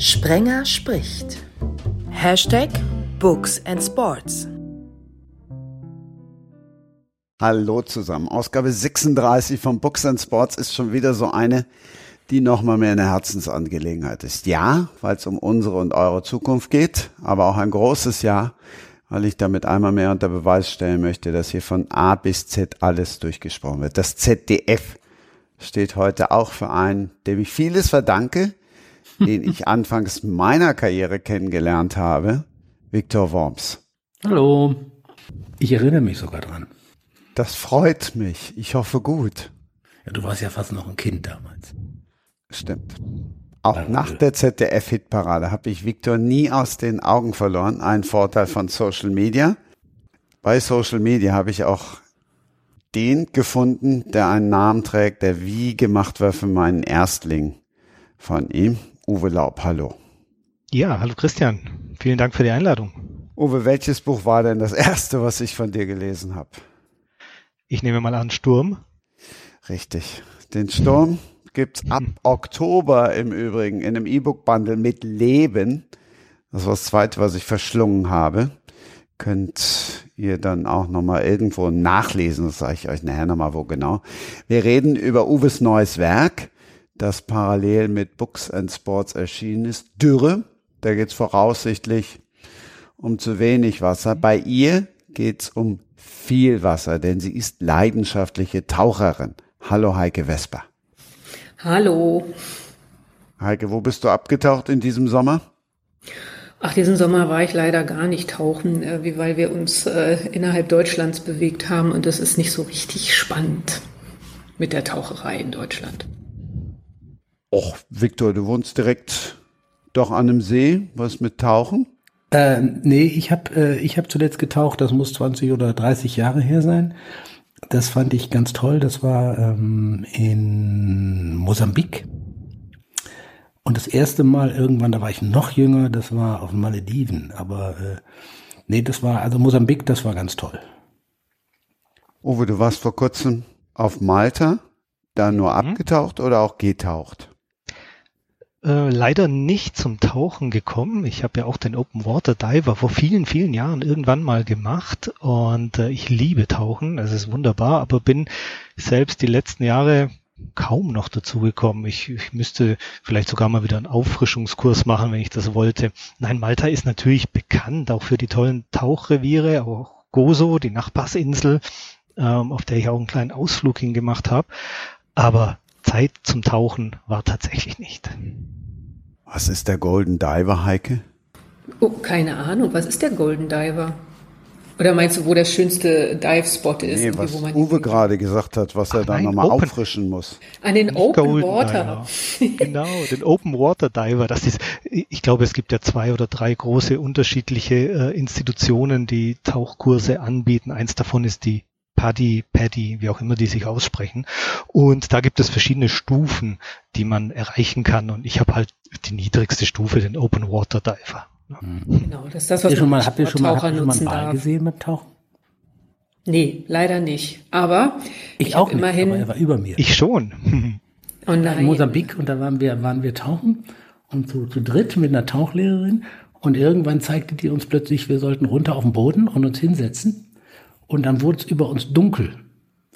Sprenger spricht. Hashtag Books and Sports. Hallo zusammen. Ausgabe 36 von Books and Sports ist schon wieder so eine, die nochmal mehr eine Herzensangelegenheit ist. Ja, weil es um unsere und eure Zukunft geht, aber auch ein großes Ja, weil ich damit einmal mehr unter Beweis stellen möchte, dass hier von A bis Z alles durchgesprochen wird. Das ZDF steht heute auch für einen, dem ich vieles verdanke, den ich anfangs meiner Karriere kennengelernt habe, Viktor Worms. Hallo. Ich erinnere mich sogar dran. Das freut mich. Ich hoffe gut. Ja, du warst ja fast noch ein Kind damals. Stimmt. Auch nach der ZDF-Hitparade habe ich Viktor nie aus den Augen verloren. Ein Vorteil von Social Media. Bei Social Media habe ich auch den gefunden, der einen Namen trägt, der wie gemacht war für meinen Erstling von ihm. Uwe Laub, hallo. Ja, hallo Christian. Vielen Dank für die Einladung. Uwe, welches Buch war denn das erste, was ich von dir gelesen habe? Ich nehme mal an Sturm. Richtig. Den Sturm gibt's ab Oktober im Übrigen in einem E-Book-Bundle mit Leben. Das war das zweite, was ich verschlungen habe. Könnt ihr dann auch nochmal irgendwo nachlesen. Das sage ich euch nachher nochmal, wo genau. Wir reden über Uwes neues Werk, das parallel mit Books and Sports erschienen ist. Dürre. Da geht's voraussichtlich um zu wenig Wasser. Bei ihr geht's um viel Wasser, denn sie ist leidenschaftliche Taucherin. Hallo Heike Vesper. Hallo. Heike, wo bist du abgetaucht in diesem Sommer? Ach, diesen Sommer war ich leider gar nicht tauchen, äh, weil wir uns äh, innerhalb Deutschlands bewegt haben und das ist nicht so richtig spannend mit der Taucherei in Deutschland. Och, Viktor, du wohnst direkt doch an einem See. Was mit Tauchen? Äh, nee, ich habe äh, ich hab zuletzt getaucht, das muss 20 oder 30 Jahre her sein. Das fand ich ganz toll. Das war ähm, in Mosambik. Und das erste Mal irgendwann, da war ich noch jünger, das war auf den Malediven. Aber äh, nee, das war, also Mosambik, das war ganz toll. Uwe, du warst vor kurzem auf Malta, da nur Mhm. abgetaucht oder auch getaucht? Äh, leider nicht zum Tauchen gekommen. Ich habe ja auch den Open Water Diver vor vielen, vielen Jahren irgendwann mal gemacht und äh, ich liebe Tauchen. Es ist wunderbar, aber bin selbst die letzten Jahre kaum noch dazu gekommen. Ich, ich müsste vielleicht sogar mal wieder einen Auffrischungskurs machen, wenn ich das wollte. Nein, Malta ist natürlich bekannt, auch für die tollen Tauchreviere, auch Gozo, die Nachbarsinsel, ähm, auf der ich auch einen kleinen Ausflug hingemacht habe. Aber Zeit zum Tauchen war tatsächlich nicht. Was ist der Golden Diver, Heike? Oh, keine Ahnung, was ist der Golden Diver? Oder meinst du, wo der schönste Dive-Spot ist? Nee, was wo man Uwe gerade gesagt hat, was er Ach dann nein, nochmal auffrischen muss. An den Nicht Open Golden Water. Diver. genau, den Open Water Diver. Das ist, ich glaube, es gibt ja zwei oder drei große unterschiedliche äh, Institutionen, die Tauchkurse anbieten. Eins davon ist die Paddy, Paddy, wie auch immer die sich aussprechen. Und da gibt es verschiedene Stufen, die man erreichen kann. Und ich habe halt die niedrigste Stufe, den Open Water Diver. Genau, das ist das, was ihr schon man mal, habt ihr schon mal, habt ihr schon mal einen darf. gesehen beim Tauchen? Nee, leider nicht. Aber Ich, ich, auch nicht, immerhin. aber er war über mir. Ich schon. oh nein. in Mosambik und da waren wir, waren wir tauchen und zu, zu dritt mit einer Tauchlehrerin und irgendwann zeigte die uns plötzlich, wir sollten runter auf den Boden und uns hinsetzen und dann wurde es über uns dunkel,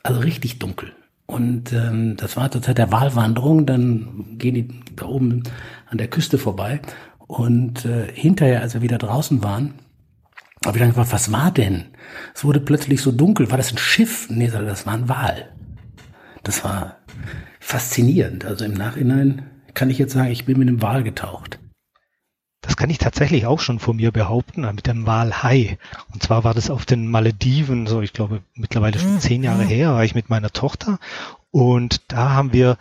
also richtig dunkel. Und ähm, das war zur Zeit der Wahlwanderung, dann gehen die da oben an der Küste vorbei und äh, hinterher, als wir wieder draußen waren, habe ich dann gefragt, was war denn? Es wurde plötzlich so dunkel, war das ein Schiff? Nee, das war ein Wal. Das war faszinierend. Also im Nachhinein kann ich jetzt sagen, ich bin mit einem Wal getaucht. Das kann ich tatsächlich auch schon von mir behaupten, äh, mit dem Walhai. Und zwar war das auf den Malediven, so ich glaube mittlerweile schon zehn Jahre her, war ich mit meiner Tochter und da haben wir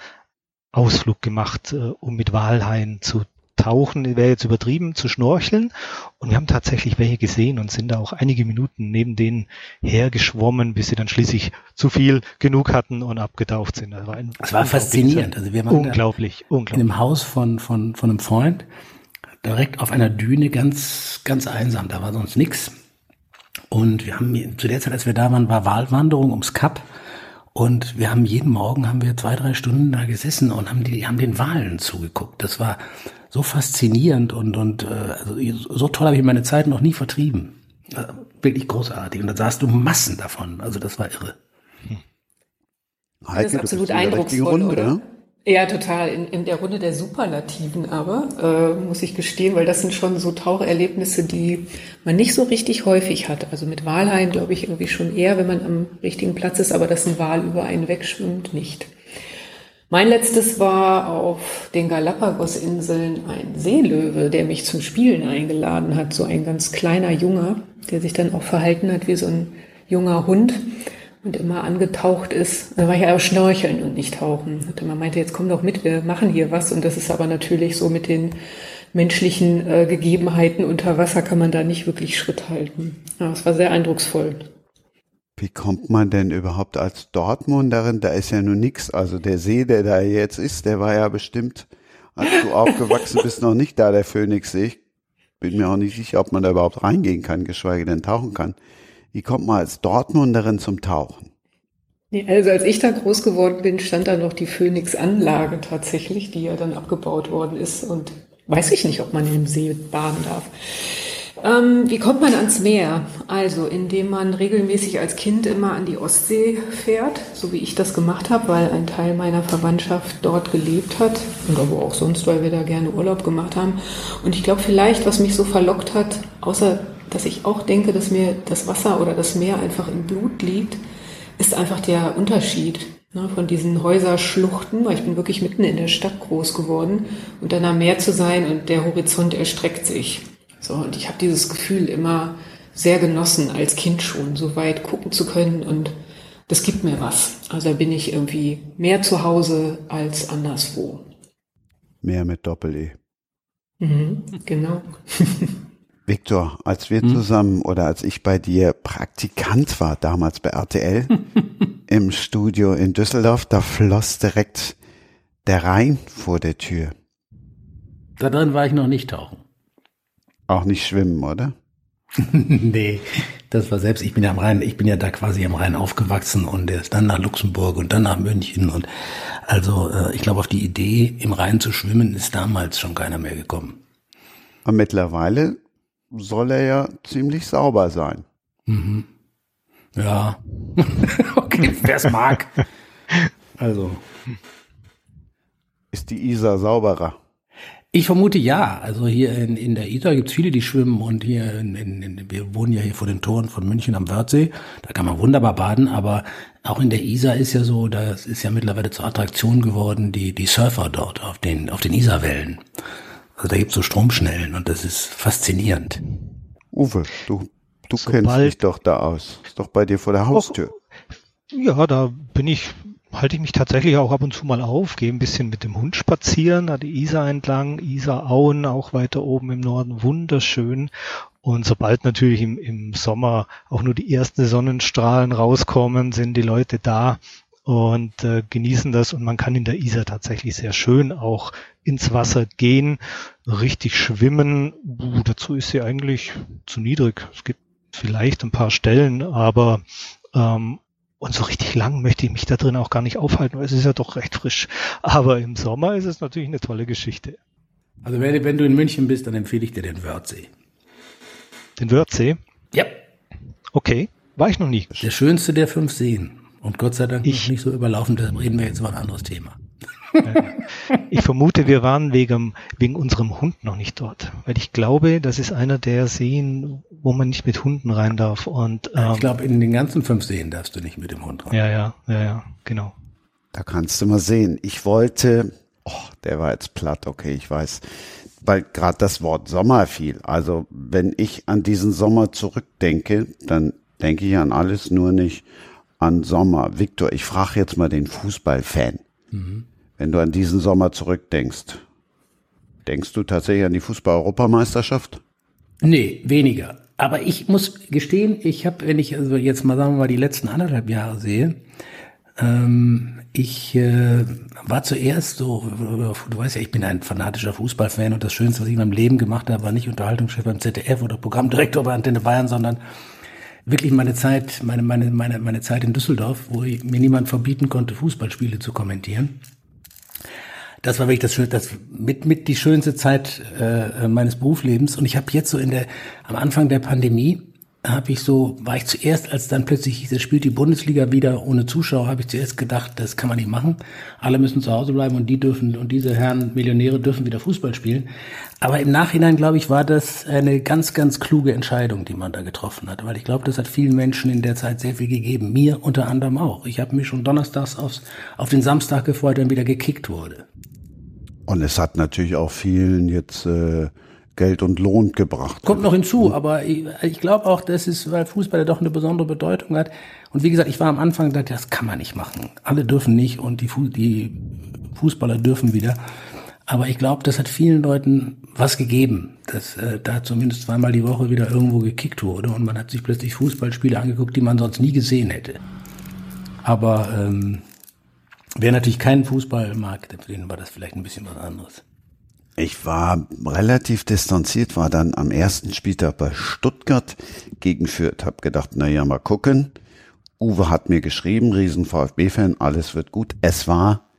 Ausflug gemacht, äh, um mit Walhaien zu tauchen, wäre jetzt übertrieben, zu schnorcheln. Und wir haben tatsächlich welche gesehen und sind da auch einige Minuten neben denen hergeschwommen, bis sie dann schließlich zu viel genug hatten und abgetaucht sind. Das war, Es war faszinierend. Also wir waren da unglaublich, in unglaublich. einem Haus von, von, von einem Freund, direkt auf einer Düne, ganz, ganz einsam. Da war sonst nix. Und wir haben zu der Zeit, als wir da waren, war Wahlwanderung ums Kap. Und wir haben jeden Morgen haben wir zwei, drei Stunden da gesessen und haben die haben den Wahlen zugeguckt. Das war so faszinierend und und äh, also so toll habe ich meine Zeit noch nie vertrieben. Wirklich großartig. Und da sahst du Massen davon. Also das war irre. Heike, das ist absolut eindrucksvoll, Runde, oder? oder? Ja, total. In, in der Runde der Superlativen aber, äh, muss ich gestehen, weil das sind schon so Taucherlebnisse, die man nicht so richtig häufig hat. Also mit Walhaien glaube ich irgendwie schon eher, wenn man am richtigen Platz ist, aber dass ein Wal über einen wegschwimmt, nicht. Mein letztes war auf den Galapagos-Inseln ein Seelöwe, der mich zum Spielen eingeladen hat. So ein ganz kleiner Junge, der sich dann auch verhalten hat wie so ein junger Hund und immer angetaucht ist. Da war ich aber schnorcheln und nicht tauchen. Und man meinte, jetzt komm doch mit, wir machen hier was. Und das ist aber natürlich so mit den menschlichen äh, Gegebenheiten unter Wasser kann man da nicht wirklich Schritt halten. Ja, es war sehr eindrucksvoll. Wie kommt man denn überhaupt als Dortmunderin? Da ist ja nur nix. Also der See, der da jetzt ist, der war ja bestimmt, als du aufgewachsen bist, noch nicht da, der Phoenixsee. Ich bin mir auch nicht sicher, ob man da überhaupt reingehen kann, geschweige denn tauchen kann. Wie kommt man als Dortmunderin zum Tauchen? Also als ich da groß geworden bin, stand da noch die Phoenix-Anlage tatsächlich, die ja dann abgebaut worden ist. Und weiß ich nicht, ob man im See baden darf. Ähm, wie kommt man ans Meer? Also, indem man regelmäßig als Kind immer an die Ostsee fährt, so wie ich das gemacht habe, weil ein Teil meiner Verwandtschaft dort gelebt hat und aber auch sonst, weil wir da gerne Urlaub gemacht haben. Und ich glaube vielleicht, was mich so verlockt hat, außer dass ich auch denke, dass mir das Wasser oder das Meer einfach im Blut liegt, ist einfach der Unterschied ne, von diesen Häuserschluchten, weil ich bin wirklich mitten in der Stadt groß geworden und dann am Meer zu sein und der Horizont erstreckt sich. So, und ich habe dieses Gefühl immer sehr genossen, als Kind schon, so weit gucken zu können und das gibt mir was. Also da bin ich irgendwie mehr zu Hause als anderswo. Mehr mit Doppel-E. Mhm, genau. Viktor, als wir hm? zusammen oder als ich bei dir Praktikant war, damals bei RTL, im Studio in Düsseldorf, da floss direkt der Rhein vor der Tür. Da drin war ich noch nicht tauchen. Auch nicht schwimmen, oder? nee, das war selbst, ich bin ja am Rhein, ich bin ja da quasi am Rhein aufgewachsen und dann nach Luxemburg und dann nach München und also äh, ich glaube auf die Idee, im Rhein zu schwimmen, ist damals schon keiner mehr gekommen. Und mittlerweile soll er ja ziemlich sauber sein. Mhm. Ja. okay, wer es mag. Also. Ist die Isar sauberer? Ich vermute ja. Also hier in, in der Isar gibt es viele, die schwimmen und hier in, in, in, wir wohnen ja hier vor den Toren von München am Wörthsee. Da kann man wunderbar baden, aber auch in der Isar ist ja so, das ist ja mittlerweile zur Attraktion geworden, die, die Surfer dort auf den, auf den Isarwellen. Also da gibt's so Stromschnellen und das ist faszinierend. Uwe, du, du Sobald, kennst dich doch da aus. Ist doch bei dir vor der Haustür. ja, da bin ich, halte ich mich tatsächlich auch ab und zu mal auf, gehe ein bisschen mit dem Hund spazieren, da die Isar entlang, Isar-Auen auch weiter oben im Norden, wunderschön. Und sobald natürlich im, im Sommer auch nur die ersten Sonnenstrahlen rauskommen, sind die Leute da und äh, genießen das und man kann in der Isar tatsächlich sehr schön auch ins Wasser gehen, richtig schwimmen. Uh, dazu ist sie eigentlich zu niedrig. Es gibt vielleicht ein paar Stellen, aber ähm, und so richtig lang möchte ich mich da drin auch gar nicht aufhalten, weil es ist ja doch recht frisch. Aber im Sommer ist es natürlich eine tolle Geschichte. Also wenn, wenn du in München bist, dann empfehle ich dir den Wörthsee. Den Wörthsee? Ja. Okay, war ich noch nie. Der schönste der fünf Seen. Und Gott sei Dank ich, noch nicht so überlaufen, deshalb reden wir jetzt über ein anderes Thema. Ich vermute, wir waren wegen, wegen unserem Hund noch nicht dort, weil ich glaube, das ist einer der Seen, wo man nicht mit Hunden rein darf. Und ähm, ich glaube, in den ganzen fünf Seen darfst du nicht mit dem Hund rein. Ja, ja, ja, ja, genau. Da kannst du mal sehen. Ich wollte, oh, der war jetzt platt, okay, ich weiß, weil gerade das Wort Sommer fiel. Also wenn ich an diesen Sommer zurückdenke, dann denke ich an alles nur nicht an Sommer. Viktor, ich frage jetzt mal den Fußballfan. Mhm. Wenn du an diesen Sommer zurückdenkst, denkst du tatsächlich an die Fußball-Europameisterschaft? Nee, weniger. Aber ich muss gestehen, ich habe, wenn ich also jetzt mal sagen wir mal die letzten anderthalb Jahre sehe, ähm, ich äh, war zuerst so, du weißt ja, ich bin ein fanatischer Fußballfan und das Schönste, was ich in meinem Leben gemacht habe, war nicht Unterhaltungschef beim ZDF oder Programmdirektor bei Antenne Bayern, sondern wirklich meine Zeit, meine, meine, meine, meine Zeit in Düsseldorf, wo ich, mir niemand verbieten konnte, Fußballspiele zu kommentieren. Das war wirklich das, das mit, mit die schönste Zeit äh, meines Berufslebens. Und ich habe jetzt so in der, am Anfang der Pandemie, habe ich so, war ich zuerst, als dann plötzlich hieß, es spielt die Bundesliga wieder ohne Zuschauer, habe ich zuerst gedacht, das kann man nicht machen. Alle müssen zu Hause bleiben und die dürfen, und diese Herren Millionäre dürfen wieder Fußball spielen. Aber im Nachhinein, glaube ich, war das eine ganz, ganz kluge Entscheidung, die man da getroffen hat. Weil ich glaube, das hat vielen Menschen in der Zeit sehr viel gegeben. Mir unter anderem auch. Ich habe mich schon donnerstags aufs, auf den Samstag gefreut, wenn wieder gekickt wurde. Und es hat natürlich auch vielen jetzt äh, Geld und Lohn gebracht. Kommt noch hinzu, aber ich, ich glaube auch, das ist, weil Fußball ja doch eine besondere Bedeutung hat. Und wie gesagt, ich war am Anfang gedacht, das kann man nicht machen. Alle dürfen nicht und die, die Fußballer dürfen wieder. Aber ich glaube, das hat vielen Leuten was gegeben, dass äh, da zumindest zweimal die Woche wieder irgendwo gekickt wurde und man hat sich plötzlich Fußballspiele angeguckt, die man sonst nie gesehen hätte. Aber ähm, wer natürlich keinen Fußball mag, für den war das vielleicht ein bisschen was anderes. Ich war relativ distanziert, war dann am ersten Spieltag bei Stuttgart gegen Fürth, hab gedacht, na ja, mal gucken. Uwe hat mir geschrieben, riesen VfB-Fan, alles wird gut. Es war,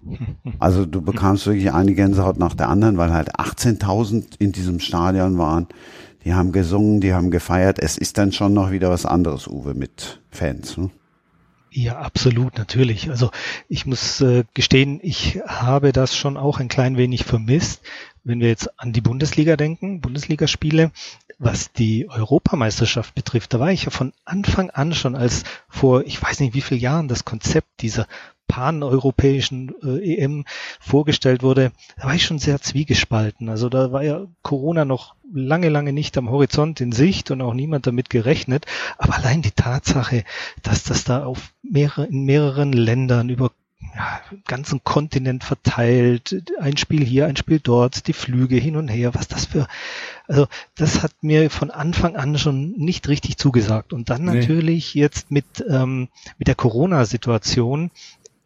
also du bekamst wirklich eine Gänsehaut nach der anderen, weil halt 18.000 in diesem Stadion waren. Die haben gesungen, die haben gefeiert. Es ist dann schon noch wieder was anderes, Uwe, mit Fans. Ne? Ja, absolut, natürlich. Also ich muss äh, gestehen, ich habe das schon auch ein klein wenig vermisst, wenn wir jetzt an die Bundesliga denken, Bundesligaspiele, was die Europameisterschaft betrifft, da war ich ja von Anfang an schon als vor, ich weiß nicht wie vielen Jahren das Konzept dieser pan-europäischen äh, EM vorgestellt wurde, da war ich schon sehr zwiegespalten. Also da war ja Corona noch lange, lange nicht am Horizont in Sicht und auch niemand damit gerechnet. Aber allein die Tatsache, dass das da auf mehrere, in mehreren Ländern über ja, ganzen Kontinent verteilt, ein Spiel hier, ein Spiel dort, die Flüge hin und her, was das für, also das hat mir von Anfang an schon nicht richtig zugesagt. Und dann nee. natürlich jetzt mit, ähm, mit der Corona-Situation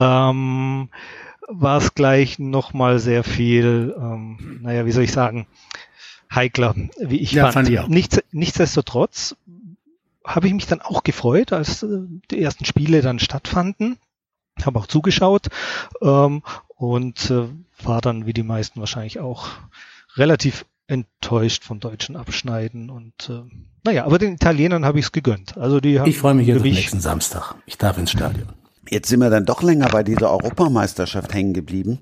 ähm, war es gleich nochmal sehr viel, ähm, naja, wie soll ich sagen, heikler, wie ich ja, fand. fand ich auch. Nichts, nichtsdestotrotz habe ich mich dann auch gefreut, als äh, die ersten Spiele dann stattfanden habe auch zugeschaut ähm, und äh, war dann wie die meisten wahrscheinlich auch relativ enttäuscht von deutschen Abschneiden und äh, naja, aber den Italienern habe ich es gegönnt. Also die haben ich freue mich jetzt auf nächsten Samstag. Ich darf ins Stadion. Jetzt sind wir dann doch länger bei dieser Europameisterschaft hängen geblieben.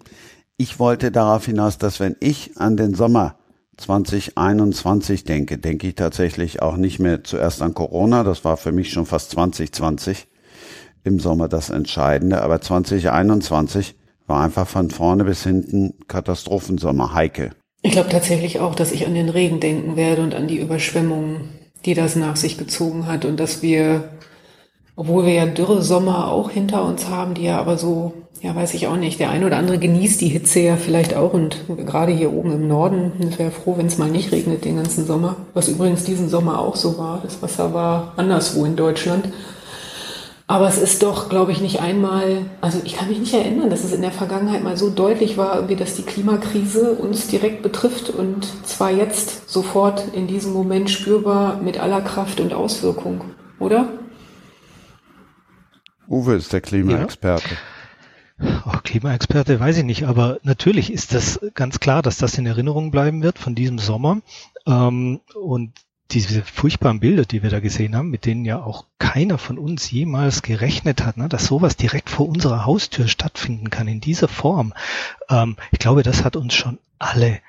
Ich wollte darauf hinaus, dass wenn ich an den Sommer 2021 denke, denke ich tatsächlich auch nicht mehr zuerst an Corona. Das war für mich schon fast 2020 im Sommer das Entscheidende. Aber 2021 war einfach von vorne bis hinten Katastrophensommer. Heike. Ich glaube tatsächlich auch, dass ich an den Regen denken werde und an die Überschwemmungen, die das nach sich gezogen hat und dass wir, obwohl wir ja dürre Sommer auch hinter uns haben, die ja aber so, ja weiß ich auch nicht, der eine oder andere genießt die Hitze ja vielleicht auch und gerade hier oben im Norden, wäre froh, wenn es mal nicht regnet den ganzen Sommer, was übrigens diesen Sommer auch so war. Das Wasser war anderswo in Deutschland. Aber es ist doch, glaube ich, nicht einmal, also ich kann mich nicht erinnern, dass es in der Vergangenheit mal so deutlich war, wie dass die Klimakrise uns direkt betrifft und zwar jetzt sofort in diesem Moment spürbar mit aller Kraft und Auswirkung, oder? Uwe ist der Klimaexperte. Ja. Oh, Klimaexperte weiß ich nicht, aber natürlich ist das ganz klar, dass das in Erinnerung bleiben wird von diesem Sommer. Ähm, und diese furchtbaren Bilder, die wir da gesehen haben, mit denen ja auch keiner von uns jemals gerechnet hat, ne, dass sowas direkt vor unserer Haustür stattfinden kann in dieser Form. Ähm, ich glaube, das hat uns schon alle,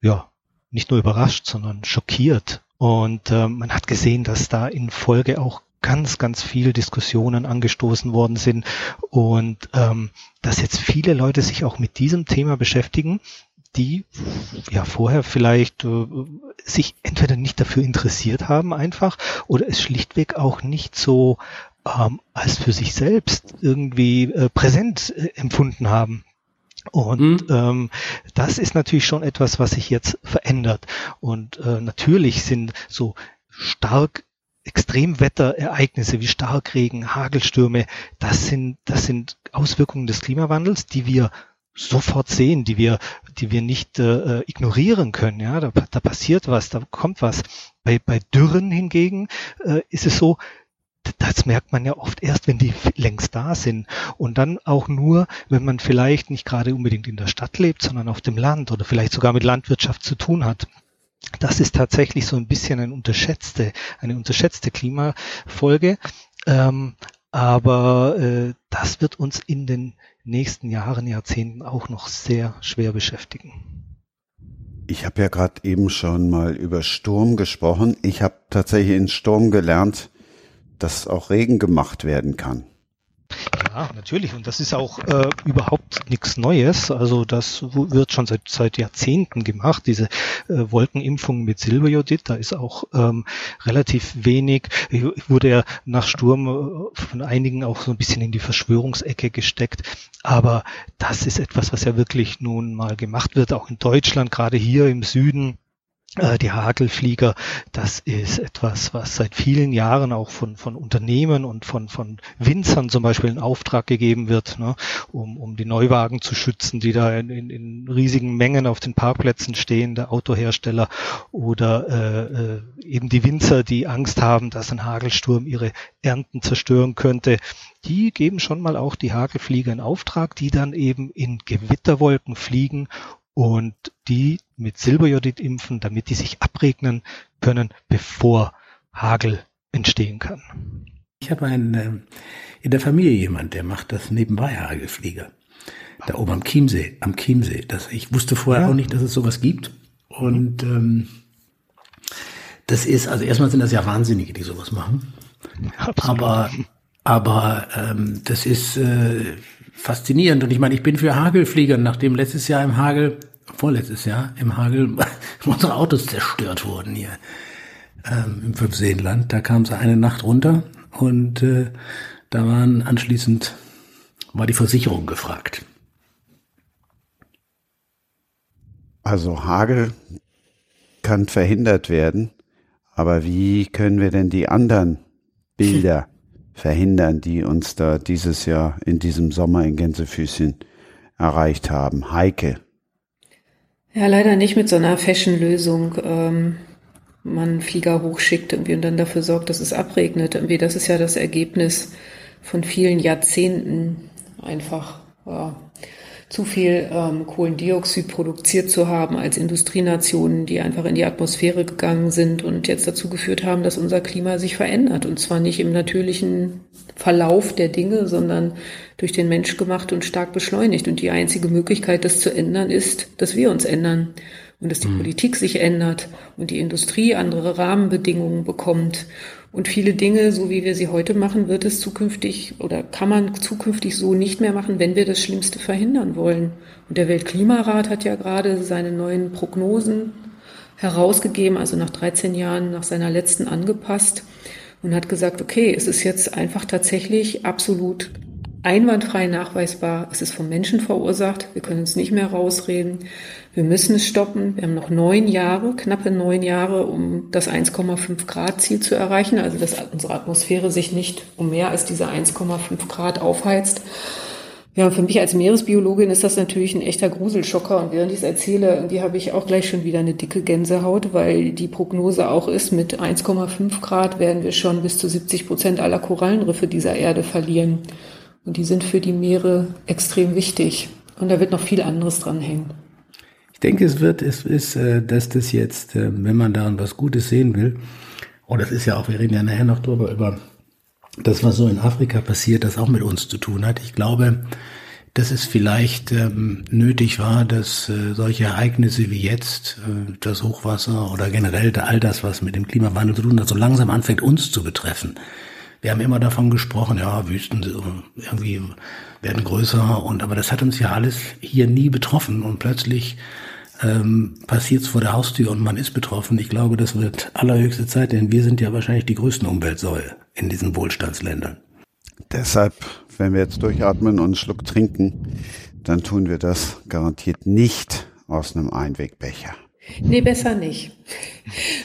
ja, nicht nur überrascht, sondern schockiert. Und ähm, man hat gesehen, dass da in Folge auch ganz, ganz viele Diskussionen angestoßen worden sind und ähm, dass jetzt viele Leute sich auch mit diesem Thema beschäftigen, die ja vorher vielleicht äh, sich entweder nicht dafür interessiert haben einfach oder es schlichtweg auch nicht so ähm, als für sich selbst irgendwie äh, präsent äh, empfunden haben. Und mhm. ähm, das ist natürlich schon etwas, was sich jetzt verändert. Und äh, natürlich sind so stark Extremwetterereignisse wie Starkregen, Hagelstürme, das sind, das sind Auswirkungen des Klimawandels, die wir sofort sehen, die wir, die wir nicht äh, ignorieren können. Ja, da, da passiert was, da kommt was. Bei, bei Dürren hingegen äh, ist es so, das merkt man ja oft erst, wenn die längst da sind. Und dann auch nur, wenn man vielleicht nicht gerade unbedingt in der Stadt lebt, sondern auf dem Land oder vielleicht sogar mit Landwirtschaft zu tun hat. Das ist tatsächlich so ein bisschen eine unterschätzte, eine unterschätzte Klimafolge. Ähm, aber äh, das wird uns in den nächsten Jahren, Jahrzehnten auch noch sehr schwer beschäftigen. Ich habe ja gerade eben schon mal über Sturm gesprochen. Ich habe tatsächlich in Sturm gelernt, dass auch Regen gemacht werden kann. Ja, natürlich. Und das ist auch äh, überhaupt nichts Neues. Also das wird schon seit, seit Jahrzehnten gemacht, diese äh, Wolkenimpfung mit Silberjodid. Da ist auch ähm, relativ wenig, wurde ja nach Sturm äh, von einigen auch so ein bisschen in die Verschwörungsecke gesteckt. Aber das ist etwas, was ja wirklich nun mal gemacht wird, auch in Deutschland, gerade hier im Süden die Hagelflieger, das ist etwas, was seit vielen Jahren auch von, von Unternehmen und von, von Winzern zum Beispiel in Auftrag gegeben wird, ne, um, um die Neuwagen zu schützen, die da in, in, in riesigen Mengen auf den Parkplätzen stehen, der Autohersteller oder äh, äh, eben die Winzer, die Angst haben, dass ein Hagelsturm ihre Ernten zerstören könnte. Die geben schon mal auch die Hagelflieger in Auftrag, die dann eben in Gewitterwolken fliegen und die mit Silberjodid impfen, damit die sich abregnen können, bevor Hagel entstehen kann. Ich habe einen, äh, in der Familie jemand, der macht das nebenbei Hagelflieger. Da oben am Chiemsee, am Chiemsee. Das, ich wusste vorher ja. auch nicht, dass es sowas gibt. Und ähm, das ist, also erstmal sind das ja Wahnsinnige, die sowas machen. Absolut. Aber, aber ähm, das ist äh, faszinierend. Und ich meine, ich bin für Hagelflieger, nachdem letztes Jahr im Hagel, vorletztes Jahr im Hagel unsere Autos zerstört wurden hier ähm, im Fünfseenland. Da kam sie eine Nacht runter und äh, da waren anschließend war die Versicherung gefragt. Also Hagel kann verhindert werden, aber wie können wir denn die anderen Bilder verhindern, die uns da dieses Jahr in diesem Sommer in Gänsefüßchen erreicht haben. Heike. Ja, leider nicht mit so einer Fashion-Lösung. Ähm, man Flieger hochschickt irgendwie und dann dafür sorgt, dass es abregnet. Irgendwie, das ist ja das Ergebnis von vielen Jahrzehnten einfach. Ja zu viel ähm, Kohlendioxid produziert zu haben als Industrienationen, die einfach in die Atmosphäre gegangen sind und jetzt dazu geführt haben, dass unser Klima sich verändert. Und zwar nicht im natürlichen Verlauf der Dinge, sondern durch den Mensch gemacht und stark beschleunigt. Und die einzige Möglichkeit, das zu ändern, ist, dass wir uns ändern und dass die mhm. Politik sich ändert und die Industrie andere Rahmenbedingungen bekommt und viele Dinge, so wie wir sie heute machen, wird es zukünftig oder kann man zukünftig so nicht mehr machen, wenn wir das Schlimmste verhindern wollen. Und der Weltklimarat hat ja gerade seine neuen Prognosen herausgegeben, also nach 13 Jahren nach seiner letzten angepasst und hat gesagt, okay, es ist jetzt einfach tatsächlich absolut einwandfrei nachweisbar, es ist vom Menschen verursacht, wir können uns nicht mehr rausreden, wir müssen es stoppen, wir haben noch neun Jahre, knappe neun Jahre, um das 1,5 Grad Ziel zu erreichen, also dass unsere Atmosphäre sich nicht um mehr als diese 1,5 Grad aufheizt. Ja, für mich als Meeresbiologin ist das natürlich ein echter Gruselschocker. Und während ich es erzähle, irgendwie habe ich auch gleich schon wieder eine dicke Gänsehaut, weil die Prognose auch ist, mit 1,5 Grad werden wir schon bis zu 70 Prozent aller Korallenriffe dieser Erde verlieren. Und die sind für die Meere extrem wichtig. Und da wird noch viel anderes dran hängen. Denke, es wird, es ist, äh, dass das jetzt, äh, wenn man daran was Gutes sehen will, und das ist ja auch, wir reden ja nachher noch drüber, über das, was so in Afrika passiert, das auch mit uns zu tun hat. Ich glaube, dass es vielleicht ähm, nötig war, dass äh, solche Ereignisse wie jetzt, äh, das Hochwasser oder generell all das, was mit dem Klimawandel zu tun hat, so langsam anfängt, uns zu betreffen. Wir haben immer davon gesprochen, ja, Wüsten irgendwie werden größer und aber das hat uns ja alles hier nie betroffen und plötzlich ähm, passiert es vor der Haustür und man ist betroffen. Ich glaube, das wird allerhöchste Zeit, denn wir sind ja wahrscheinlich die größten Umweltsäule in diesen Wohlstandsländern. Deshalb, wenn wir jetzt durchatmen und einen Schluck trinken, dann tun wir das garantiert nicht aus einem Einwegbecher. Nee, besser nicht.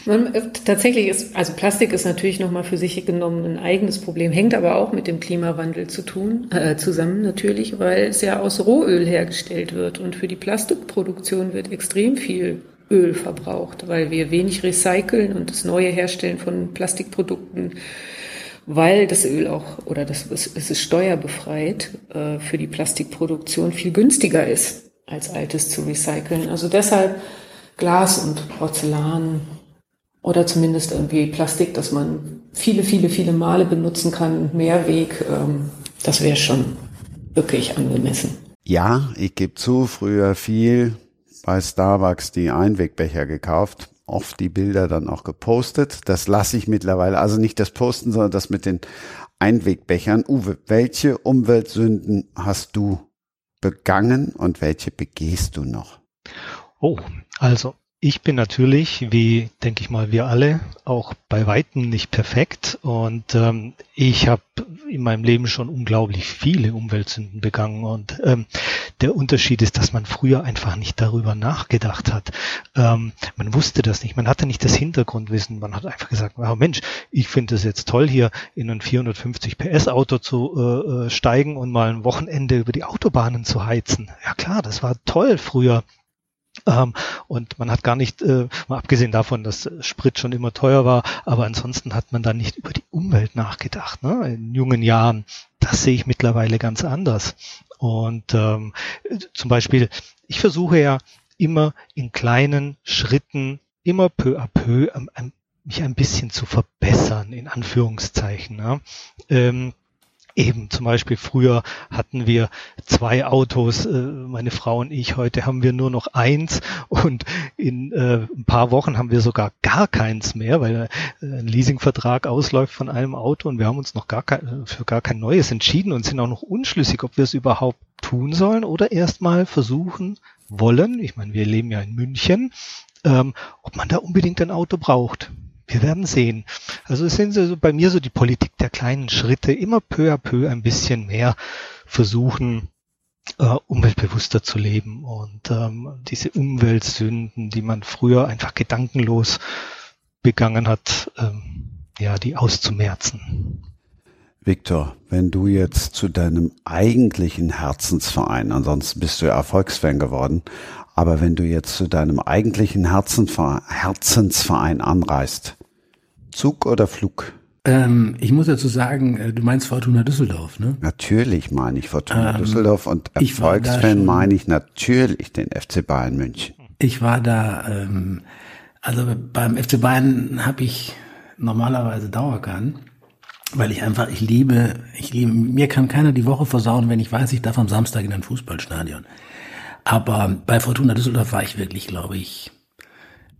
Man, äh, tatsächlich ist, also Plastik ist natürlich nochmal für sich genommen ein eigenes Problem, hängt aber auch mit dem Klimawandel zu tun, äh, zusammen natürlich, weil es ja aus Rohöl hergestellt wird und für die Plastikproduktion wird extrem viel Öl verbraucht, weil wir wenig recyceln und das neue Herstellen von Plastikprodukten weil das Öl auch oder das es ist steuerbefreit äh, für die Plastikproduktion viel günstiger ist als altes zu recyceln. Also deshalb Glas und Porzellan oder zumindest irgendwie Plastik, das man viele, viele, viele Male benutzen kann, Mehrweg, ähm, das wäre schon wirklich angemessen. Ja, ich gebe zu, früher viel bei Starbucks die Einwegbecher gekauft, oft die Bilder dann auch gepostet. Das lasse ich mittlerweile, also nicht das Posten, sondern das mit den Einwegbechern. Uwe, welche Umweltsünden hast du begangen und welche begehst du noch? Oh, also ich bin natürlich, wie denke ich mal wir alle, auch bei weitem nicht perfekt und ähm, ich habe in meinem Leben schon unglaublich viele Umweltsünden begangen und ähm, der Unterschied ist, dass man früher einfach nicht darüber nachgedacht hat. Ähm, man wusste das nicht, man hatte nicht das Hintergrundwissen, man hat einfach gesagt, oh Mensch, ich finde es jetzt toll hier in ein 450 PS Auto zu äh, äh, steigen und mal ein Wochenende über die Autobahnen zu heizen. Ja klar, das war toll früher. Ähm, und man hat gar nicht, äh, mal abgesehen davon, dass Sprit schon immer teuer war, aber ansonsten hat man dann nicht über die Umwelt nachgedacht. Ne? In jungen Jahren, das sehe ich mittlerweile ganz anders. Und ähm, zum Beispiel, ich versuche ja immer in kleinen Schritten, immer peu à peu, mich ein bisschen zu verbessern, in Anführungszeichen. Ne? Ähm, Eben zum Beispiel früher hatten wir zwei Autos, äh, meine Frau und ich. Heute haben wir nur noch eins und in äh, ein paar Wochen haben wir sogar gar keins mehr, weil äh, ein Leasingvertrag ausläuft von einem Auto und wir haben uns noch gar kein, für gar kein neues entschieden und sind auch noch unschlüssig, ob wir es überhaupt tun sollen oder erstmal versuchen wollen. Ich meine, wir leben ja in München, ähm, ob man da unbedingt ein Auto braucht. Wir werden sehen. Also es sind so bei mir so die Politik der kleinen Schritte, immer peu à peu ein bisschen mehr versuchen, äh, umweltbewusster zu leben und ähm, diese Umweltsünden, die man früher einfach gedankenlos begangen hat, ähm, ja, die auszumerzen. Viktor, wenn du jetzt zu deinem eigentlichen Herzensverein, ansonsten bist du ja Erfolgsfan geworden, aber wenn du jetzt zu deinem eigentlichen Herzensverein anreist, Zug oder Flug? Ähm, ich muss dazu sagen, äh, du meinst Fortuna Düsseldorf, ne? Natürlich meine ich Fortuna ähm, Düsseldorf und Erfolgsfan meine ich natürlich den FC Bayern München. Ich war da, ähm, also beim FC Bayern habe ich normalerweise Dauergarten, weil ich einfach, ich liebe, ich liebe, mir kann keiner die Woche versauen, wenn ich weiß, ich darf am Samstag in ein Fußballstadion. Aber bei Fortuna Düsseldorf war ich wirklich, glaube ich,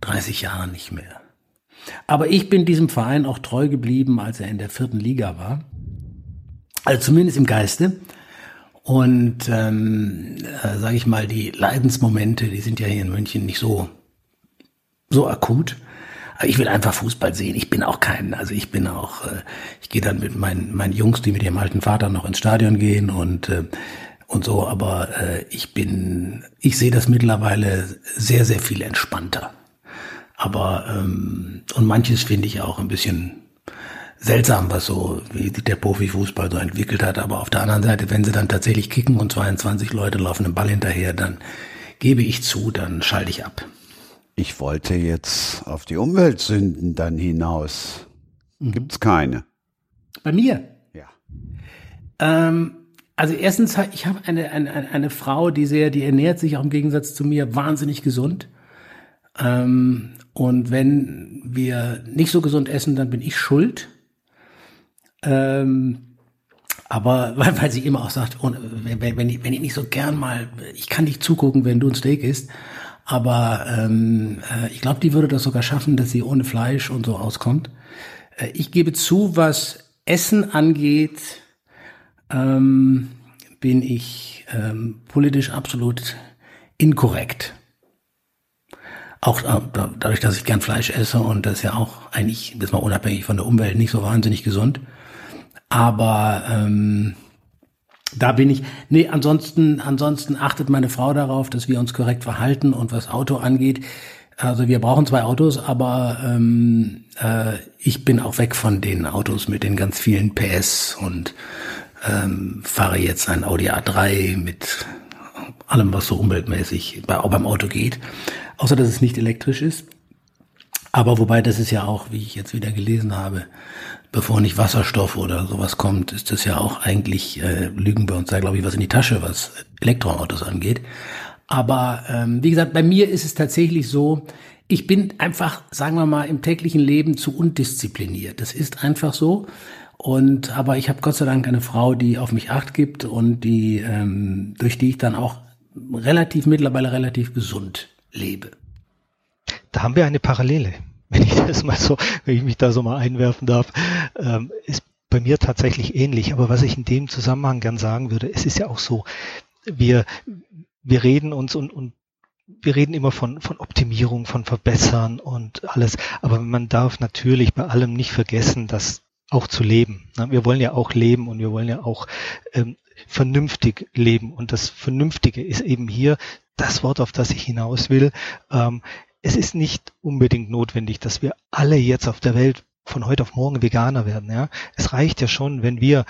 30 Jahre nicht mehr. Aber ich bin diesem Verein auch treu geblieben, als er in der vierten Liga war. Also zumindest im Geiste. Und ähm, äh, sage ich mal, die Leidensmomente, die sind ja hier in München nicht so so akut. Aber ich will einfach Fußball sehen. Ich bin auch kein, also ich bin auch, äh, ich gehe dann mit meinen, meinen Jungs, die mit ihrem alten Vater noch ins Stadion gehen und äh, und so, aber äh, ich bin, ich sehe das mittlerweile sehr, sehr viel entspannter. Aber ähm, und manches finde ich auch ein bisschen seltsam, was so wie der Profifußball so entwickelt hat. Aber auf der anderen Seite, wenn sie dann tatsächlich kicken und 22 Leute laufen den Ball hinterher, dann gebe ich zu, dann schalte ich ab. Ich wollte jetzt auf die Umweltsünden dann hinaus. Mhm. Gibt's keine? Bei mir? Ja. Ähm, also erstens, ich habe eine, eine, eine Frau, die sehr, die ernährt sich auch im Gegensatz zu mir wahnsinnig gesund. Ähm, und wenn wir nicht so gesund essen, dann bin ich schuld. Ähm, aber weil, weil sie immer auch sagt, wenn, wenn, ich, wenn ich nicht so gern mal, ich kann nicht zugucken, wenn du ein Steak isst. Aber ähm, äh, ich glaube, die würde das sogar schaffen, dass sie ohne Fleisch und so auskommt. Äh, ich gebe zu, was Essen angeht, ähm, bin ich ähm, politisch absolut inkorrekt. Auch äh, dadurch, dass ich gern Fleisch esse und das ist ja auch eigentlich, das mal unabhängig von der Umwelt, nicht so wahnsinnig gesund. Aber ähm, da bin ich. Nee, ansonsten, ansonsten achtet meine Frau darauf, dass wir uns korrekt verhalten und was Auto angeht. Also wir brauchen zwei Autos, aber ähm, äh, ich bin auch weg von den Autos mit den ganz vielen PS und ähm, fahre jetzt ein Audi A3 mit allem, was so umweltmäßig bei, auch beim Auto geht. Außer, dass es nicht elektrisch ist. Aber wobei das ist ja auch, wie ich jetzt wieder gelesen habe, bevor nicht Wasserstoff oder sowas kommt, ist das ja auch eigentlich, äh, lügen wir uns da, glaube ich, was in die Tasche, was Elektroautos angeht. Aber ähm, wie gesagt, bei mir ist es tatsächlich so, ich bin einfach, sagen wir mal, im täglichen Leben zu undiszipliniert. Das ist einfach so. Und aber ich habe Gott sei Dank eine Frau, die auf mich acht gibt und die ähm, durch die ich dann auch relativ mittlerweile relativ gesund lebe. Da haben wir eine Parallele, wenn ich das mal so, wenn ich mich da so mal einwerfen darf, ähm, ist bei mir tatsächlich ähnlich. Aber was ich in dem Zusammenhang gern sagen würde, es ist ja auch so, wir, wir reden uns und, und wir reden immer von, von Optimierung, von Verbessern und alles. Aber man darf natürlich bei allem nicht vergessen, dass auch zu leben. Wir wollen ja auch leben und wir wollen ja auch ähm, vernünftig leben. Und das Vernünftige ist eben hier das Wort, auf das ich hinaus will. Ähm, es ist nicht unbedingt notwendig, dass wir alle jetzt auf der Welt von heute auf morgen Veganer werden. Ja? Es reicht ja schon, wenn wir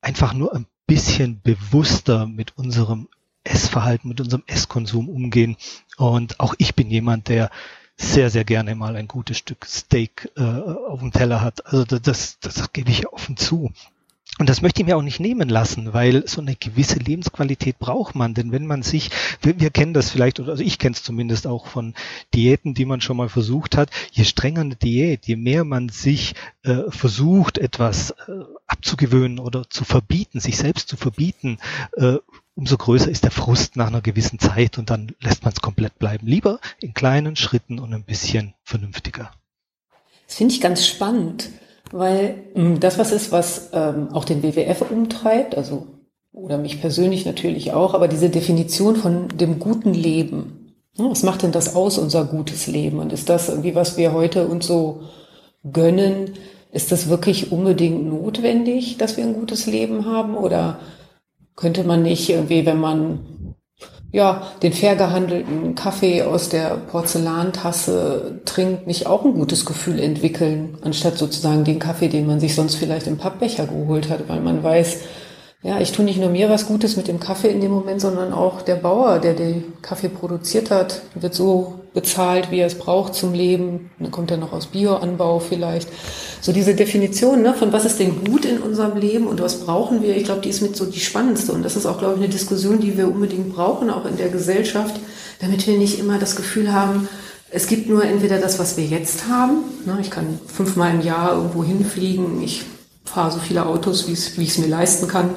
einfach nur ein bisschen bewusster mit unserem Essverhalten, mit unserem Esskonsum umgehen. Und auch ich bin jemand, der sehr, sehr gerne mal ein gutes Stück Steak äh, auf dem Teller hat. Also das, das, das gebe ich offen zu. Und das möchte ich mir auch nicht nehmen lassen, weil so eine gewisse Lebensqualität braucht man. Denn wenn man sich, wir, wir kennen das vielleicht, oder also ich kenne es zumindest auch von Diäten, die man schon mal versucht hat, je strenger eine Diät, je mehr man sich äh, versucht, etwas äh, abzugewöhnen oder zu verbieten, sich selbst zu verbieten, äh, umso größer ist der Frust nach einer gewissen Zeit und dann lässt man es komplett bleiben. Lieber in kleinen Schritten und ein bisschen vernünftiger. Das finde ich ganz spannend, weil hm, das was ist, was ähm, auch den WWF umtreibt, also oder mich persönlich natürlich auch, aber diese Definition von dem guten Leben. Ne, was macht denn das aus, unser gutes Leben? Und ist das irgendwie, was wir heute uns so gönnen? Ist das wirklich unbedingt notwendig, dass wir ein gutes Leben haben? Oder könnte man nicht irgendwie, wenn man ja, den fair gehandelten Kaffee aus der Porzellantasse trinkt, nicht auch ein gutes Gefühl entwickeln, anstatt sozusagen den Kaffee, den man sich sonst vielleicht im Pappbecher geholt hat, weil man weiß, ja, ich tue nicht nur mir was Gutes mit dem Kaffee in dem Moment, sondern auch der Bauer, der den Kaffee produziert hat, wird so bezahlt, wie er es braucht zum Leben. Dann kommt er noch aus Bioanbau vielleicht. So diese Definition ne, von was ist denn gut in unserem Leben und was brauchen wir, ich glaube, die ist mit so die spannendste. Und das ist auch, glaube ich, eine Diskussion, die wir unbedingt brauchen, auch in der Gesellschaft, damit wir nicht immer das Gefühl haben, es gibt nur entweder das, was wir jetzt haben. Ne, ich kann fünfmal im Jahr irgendwo hinfliegen. Ich fahre so viele Autos, wie ich es mir leisten kann.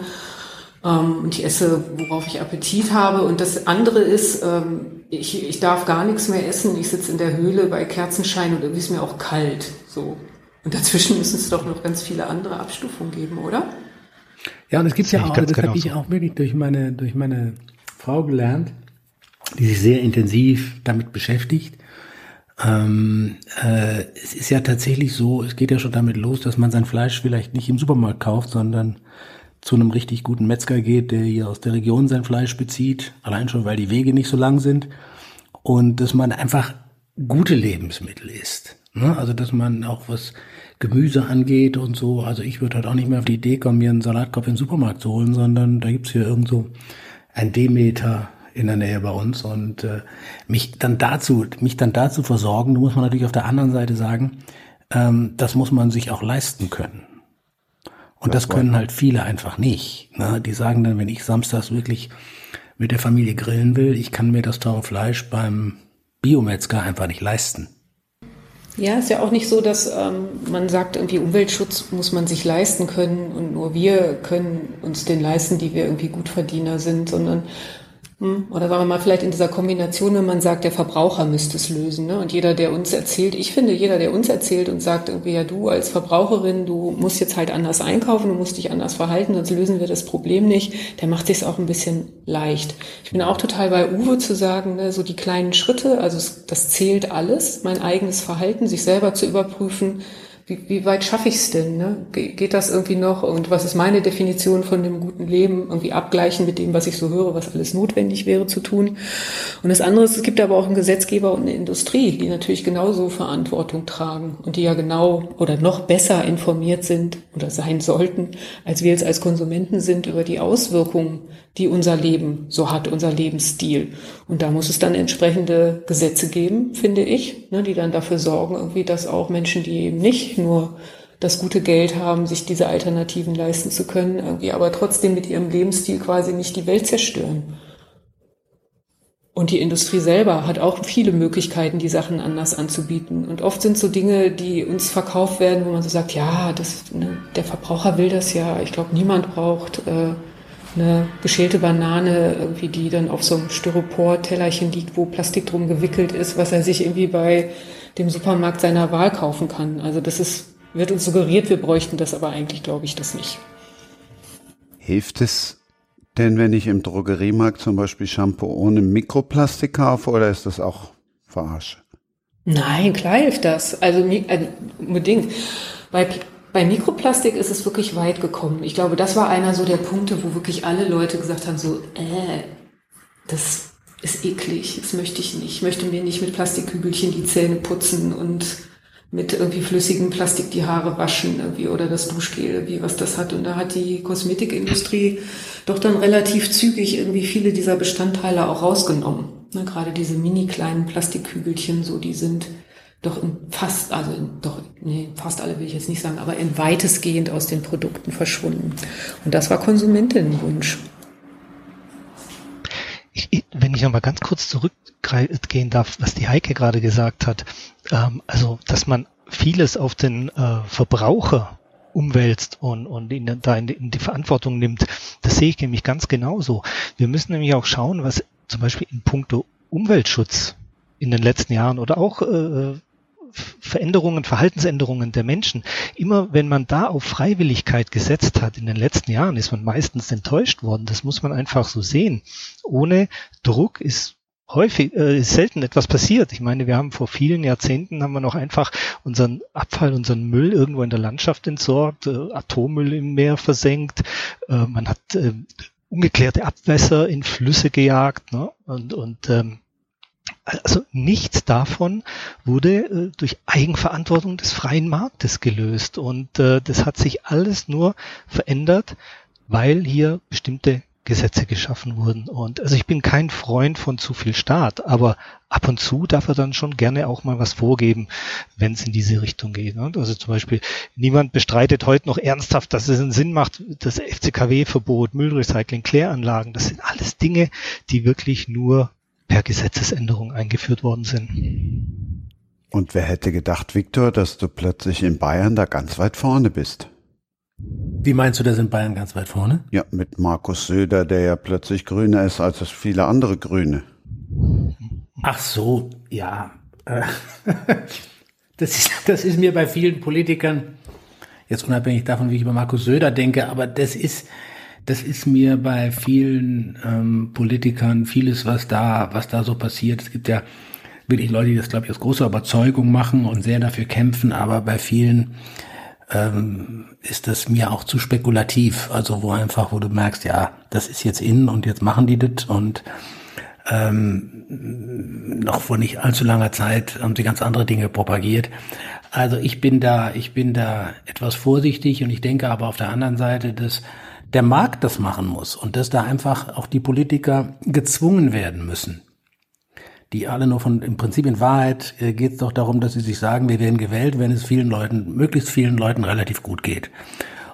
Ähm, und ich esse, worauf ich Appetit habe. Und das andere ist, ähm, ich, ich darf gar nichts mehr essen. Ich sitze in der Höhle bei Kerzenschein und irgendwie ist mir auch kalt. So. Und dazwischen müssen es doch noch ganz viele andere Abstufungen geben, oder? Ja, und es gibt ja auch, das habe ich auch wirklich durch meine, durch meine Frau gelernt, die sich sehr intensiv damit beschäftigt. Ähm, äh, es ist ja tatsächlich so, es geht ja schon damit los, dass man sein Fleisch vielleicht nicht im Supermarkt kauft, sondern zu einem richtig guten Metzger geht, der hier aus der Region sein Fleisch bezieht, allein schon, weil die Wege nicht so lang sind und dass man einfach gute Lebensmittel isst. Ne? Also dass man auch was Gemüse angeht und so. Also ich würde halt auch nicht mehr auf die Idee kommen, mir einen Salatkopf im Supermarkt zu holen, sondern da gibt's hier irgendwo ein Demeter in der Nähe bei uns und äh, mich dann dazu, mich dann dazu versorgen, da muss man natürlich auf der anderen Seite sagen, ähm, das muss man sich auch leisten können. Und das, das können halt viele einfach nicht. Ne? Die sagen dann, wenn ich samstags wirklich mit der Familie grillen will, ich kann mir das teure Fleisch beim Biometzger einfach nicht leisten. Ja, ist ja auch nicht so, dass ähm, man sagt, irgendwie Umweltschutz muss man sich leisten können und nur wir können uns den leisten, die wir irgendwie Gutverdiener sind, sondern? Oder sagen wir mal, vielleicht in dieser Kombination, wenn man sagt, der Verbraucher müsste es lösen. Ne? Und jeder, der uns erzählt, ich finde, jeder, der uns erzählt und sagt, irgendwie, ja, du als Verbraucherin, du musst jetzt halt anders einkaufen, du musst dich anders verhalten, sonst lösen wir das Problem nicht, der macht sich auch ein bisschen leicht. Ich bin auch total bei Uwe zu sagen, ne, so die kleinen Schritte, also das zählt alles, mein eigenes Verhalten, sich selber zu überprüfen, wie, wie weit schaffe ich es denn? Ne? Geht das irgendwie noch? Und was ist meine Definition von dem guten Leben? Irgendwie abgleichen mit dem, was ich so höre, was alles notwendig wäre zu tun. Und das andere ist, es gibt aber auch einen Gesetzgeber und eine Industrie, die natürlich genauso Verantwortung tragen und die ja genau oder noch besser informiert sind oder sein sollten, als wir jetzt als Konsumenten sind über die Auswirkungen, die unser Leben so hat, unser Lebensstil. Und da muss es dann entsprechende Gesetze geben, finde ich, ne, die dann dafür sorgen, irgendwie, dass auch Menschen, die eben nicht nur das gute Geld haben, sich diese Alternativen leisten zu können, irgendwie, aber trotzdem mit ihrem Lebensstil quasi nicht die Welt zerstören. Und die Industrie selber hat auch viele Möglichkeiten, die Sachen anders anzubieten. Und oft sind so Dinge, die uns verkauft werden, wo man so sagt, ja, das, ne, der Verbraucher will das ja. Ich glaube, niemand braucht äh, eine geschälte Banane, irgendwie, die dann auf so einem Styropor-Tellerchen liegt, wo Plastik drum gewickelt ist, was er sich irgendwie bei dem Supermarkt seiner Wahl kaufen kann. Also das ist, wird uns suggeriert, wir bräuchten das, aber eigentlich glaube ich das nicht. Hilft es denn, wenn ich im Drogeriemarkt zum Beispiel Shampoo ohne Mikroplastik kaufe oder ist das auch Verarsche? Nein, klar hilft das. Also äh, unbedingt. Bei, bei Mikroplastik ist es wirklich weit gekommen. Ich glaube, das war einer so der Punkte, wo wirklich alle Leute gesagt haben, so, äh, das ist eklig, das möchte ich nicht. Ich möchte mir nicht mit Plastikkügelchen die Zähne putzen und mit irgendwie flüssigem Plastik die Haare waschen irgendwie oder das Duschgel irgendwie, was das hat. Und da hat die Kosmetikindustrie doch dann relativ zügig irgendwie viele dieser Bestandteile auch rausgenommen. Ne, gerade diese mini kleinen Plastikkügelchen, so die sind doch in fast, also in, doch, nee, fast alle will ich jetzt nicht sagen, aber in weitestgehend aus den Produkten verschwunden. Und das war Konsumentinnenwunsch ich, nochmal ganz kurz zurückgehen darf, was die Heike gerade gesagt hat, ähm, also dass man vieles auf den äh, Verbraucher umwälzt und, und ihn da in die, in die Verantwortung nimmt, das sehe ich nämlich ganz genauso. Wir müssen nämlich auch schauen, was zum Beispiel in puncto Umweltschutz in den letzten Jahren oder auch äh, Veränderungen, Verhaltensänderungen der Menschen. Immer wenn man da auf Freiwilligkeit gesetzt hat in den letzten Jahren, ist man meistens enttäuscht worden. Das muss man einfach so sehen. Ohne Druck ist häufig äh, ist selten etwas passiert. Ich meine, wir haben vor vielen Jahrzehnten haben wir noch einfach unseren Abfall, unseren Müll irgendwo in der Landschaft entsorgt, äh, Atommüll im Meer versenkt. Äh, man hat äh, ungeklärte Abwässer in Flüsse gejagt ne? und, und ähm, also nichts davon wurde äh, durch Eigenverantwortung des freien Marktes gelöst. Und äh, das hat sich alles nur verändert, weil hier bestimmte Gesetze geschaffen wurden. Und also ich bin kein Freund von zu viel Staat, aber ab und zu darf er dann schon gerne auch mal was vorgeben, wenn es in diese Richtung geht. Ne? Also zum Beispiel, niemand bestreitet heute noch ernsthaft, dass es einen Sinn macht, das FCKW-Verbot, Müllrecycling, Kläranlagen, das sind alles Dinge, die wirklich nur per Gesetzesänderung eingeführt worden sind. Und wer hätte gedacht, Viktor, dass du plötzlich in Bayern da ganz weit vorne bist? Wie meinst du das in Bayern ganz weit vorne? Ja, mit Markus Söder, der ja plötzlich grüner ist als viele andere Grüne. Ach so, ja. Das ist, das ist mir bei vielen Politikern, jetzt unabhängig davon, wie ich über Markus Söder denke, aber das ist, das ist mir bei vielen ähm, Politikern vieles, was da, was da so passiert. Es gibt ja wirklich Leute, die das, glaube ich, aus großer Überzeugung machen und sehr dafür kämpfen, aber bei vielen ähm, ist das mir auch zu spekulativ. Also wo einfach, wo du merkst, ja, das ist jetzt in und jetzt machen die das und ähm, noch vor nicht allzu langer Zeit haben sie ganz andere Dinge propagiert. Also ich bin da, ich bin da etwas vorsichtig und ich denke aber auf der anderen Seite, dass der Markt das machen muss und dass da einfach auch die Politiker gezwungen werden müssen. Die alle nur von, im Prinzip in Wahrheit äh, geht es doch darum, dass sie sich sagen, wir werden gewählt, wenn es vielen Leuten, möglichst vielen Leuten relativ gut geht.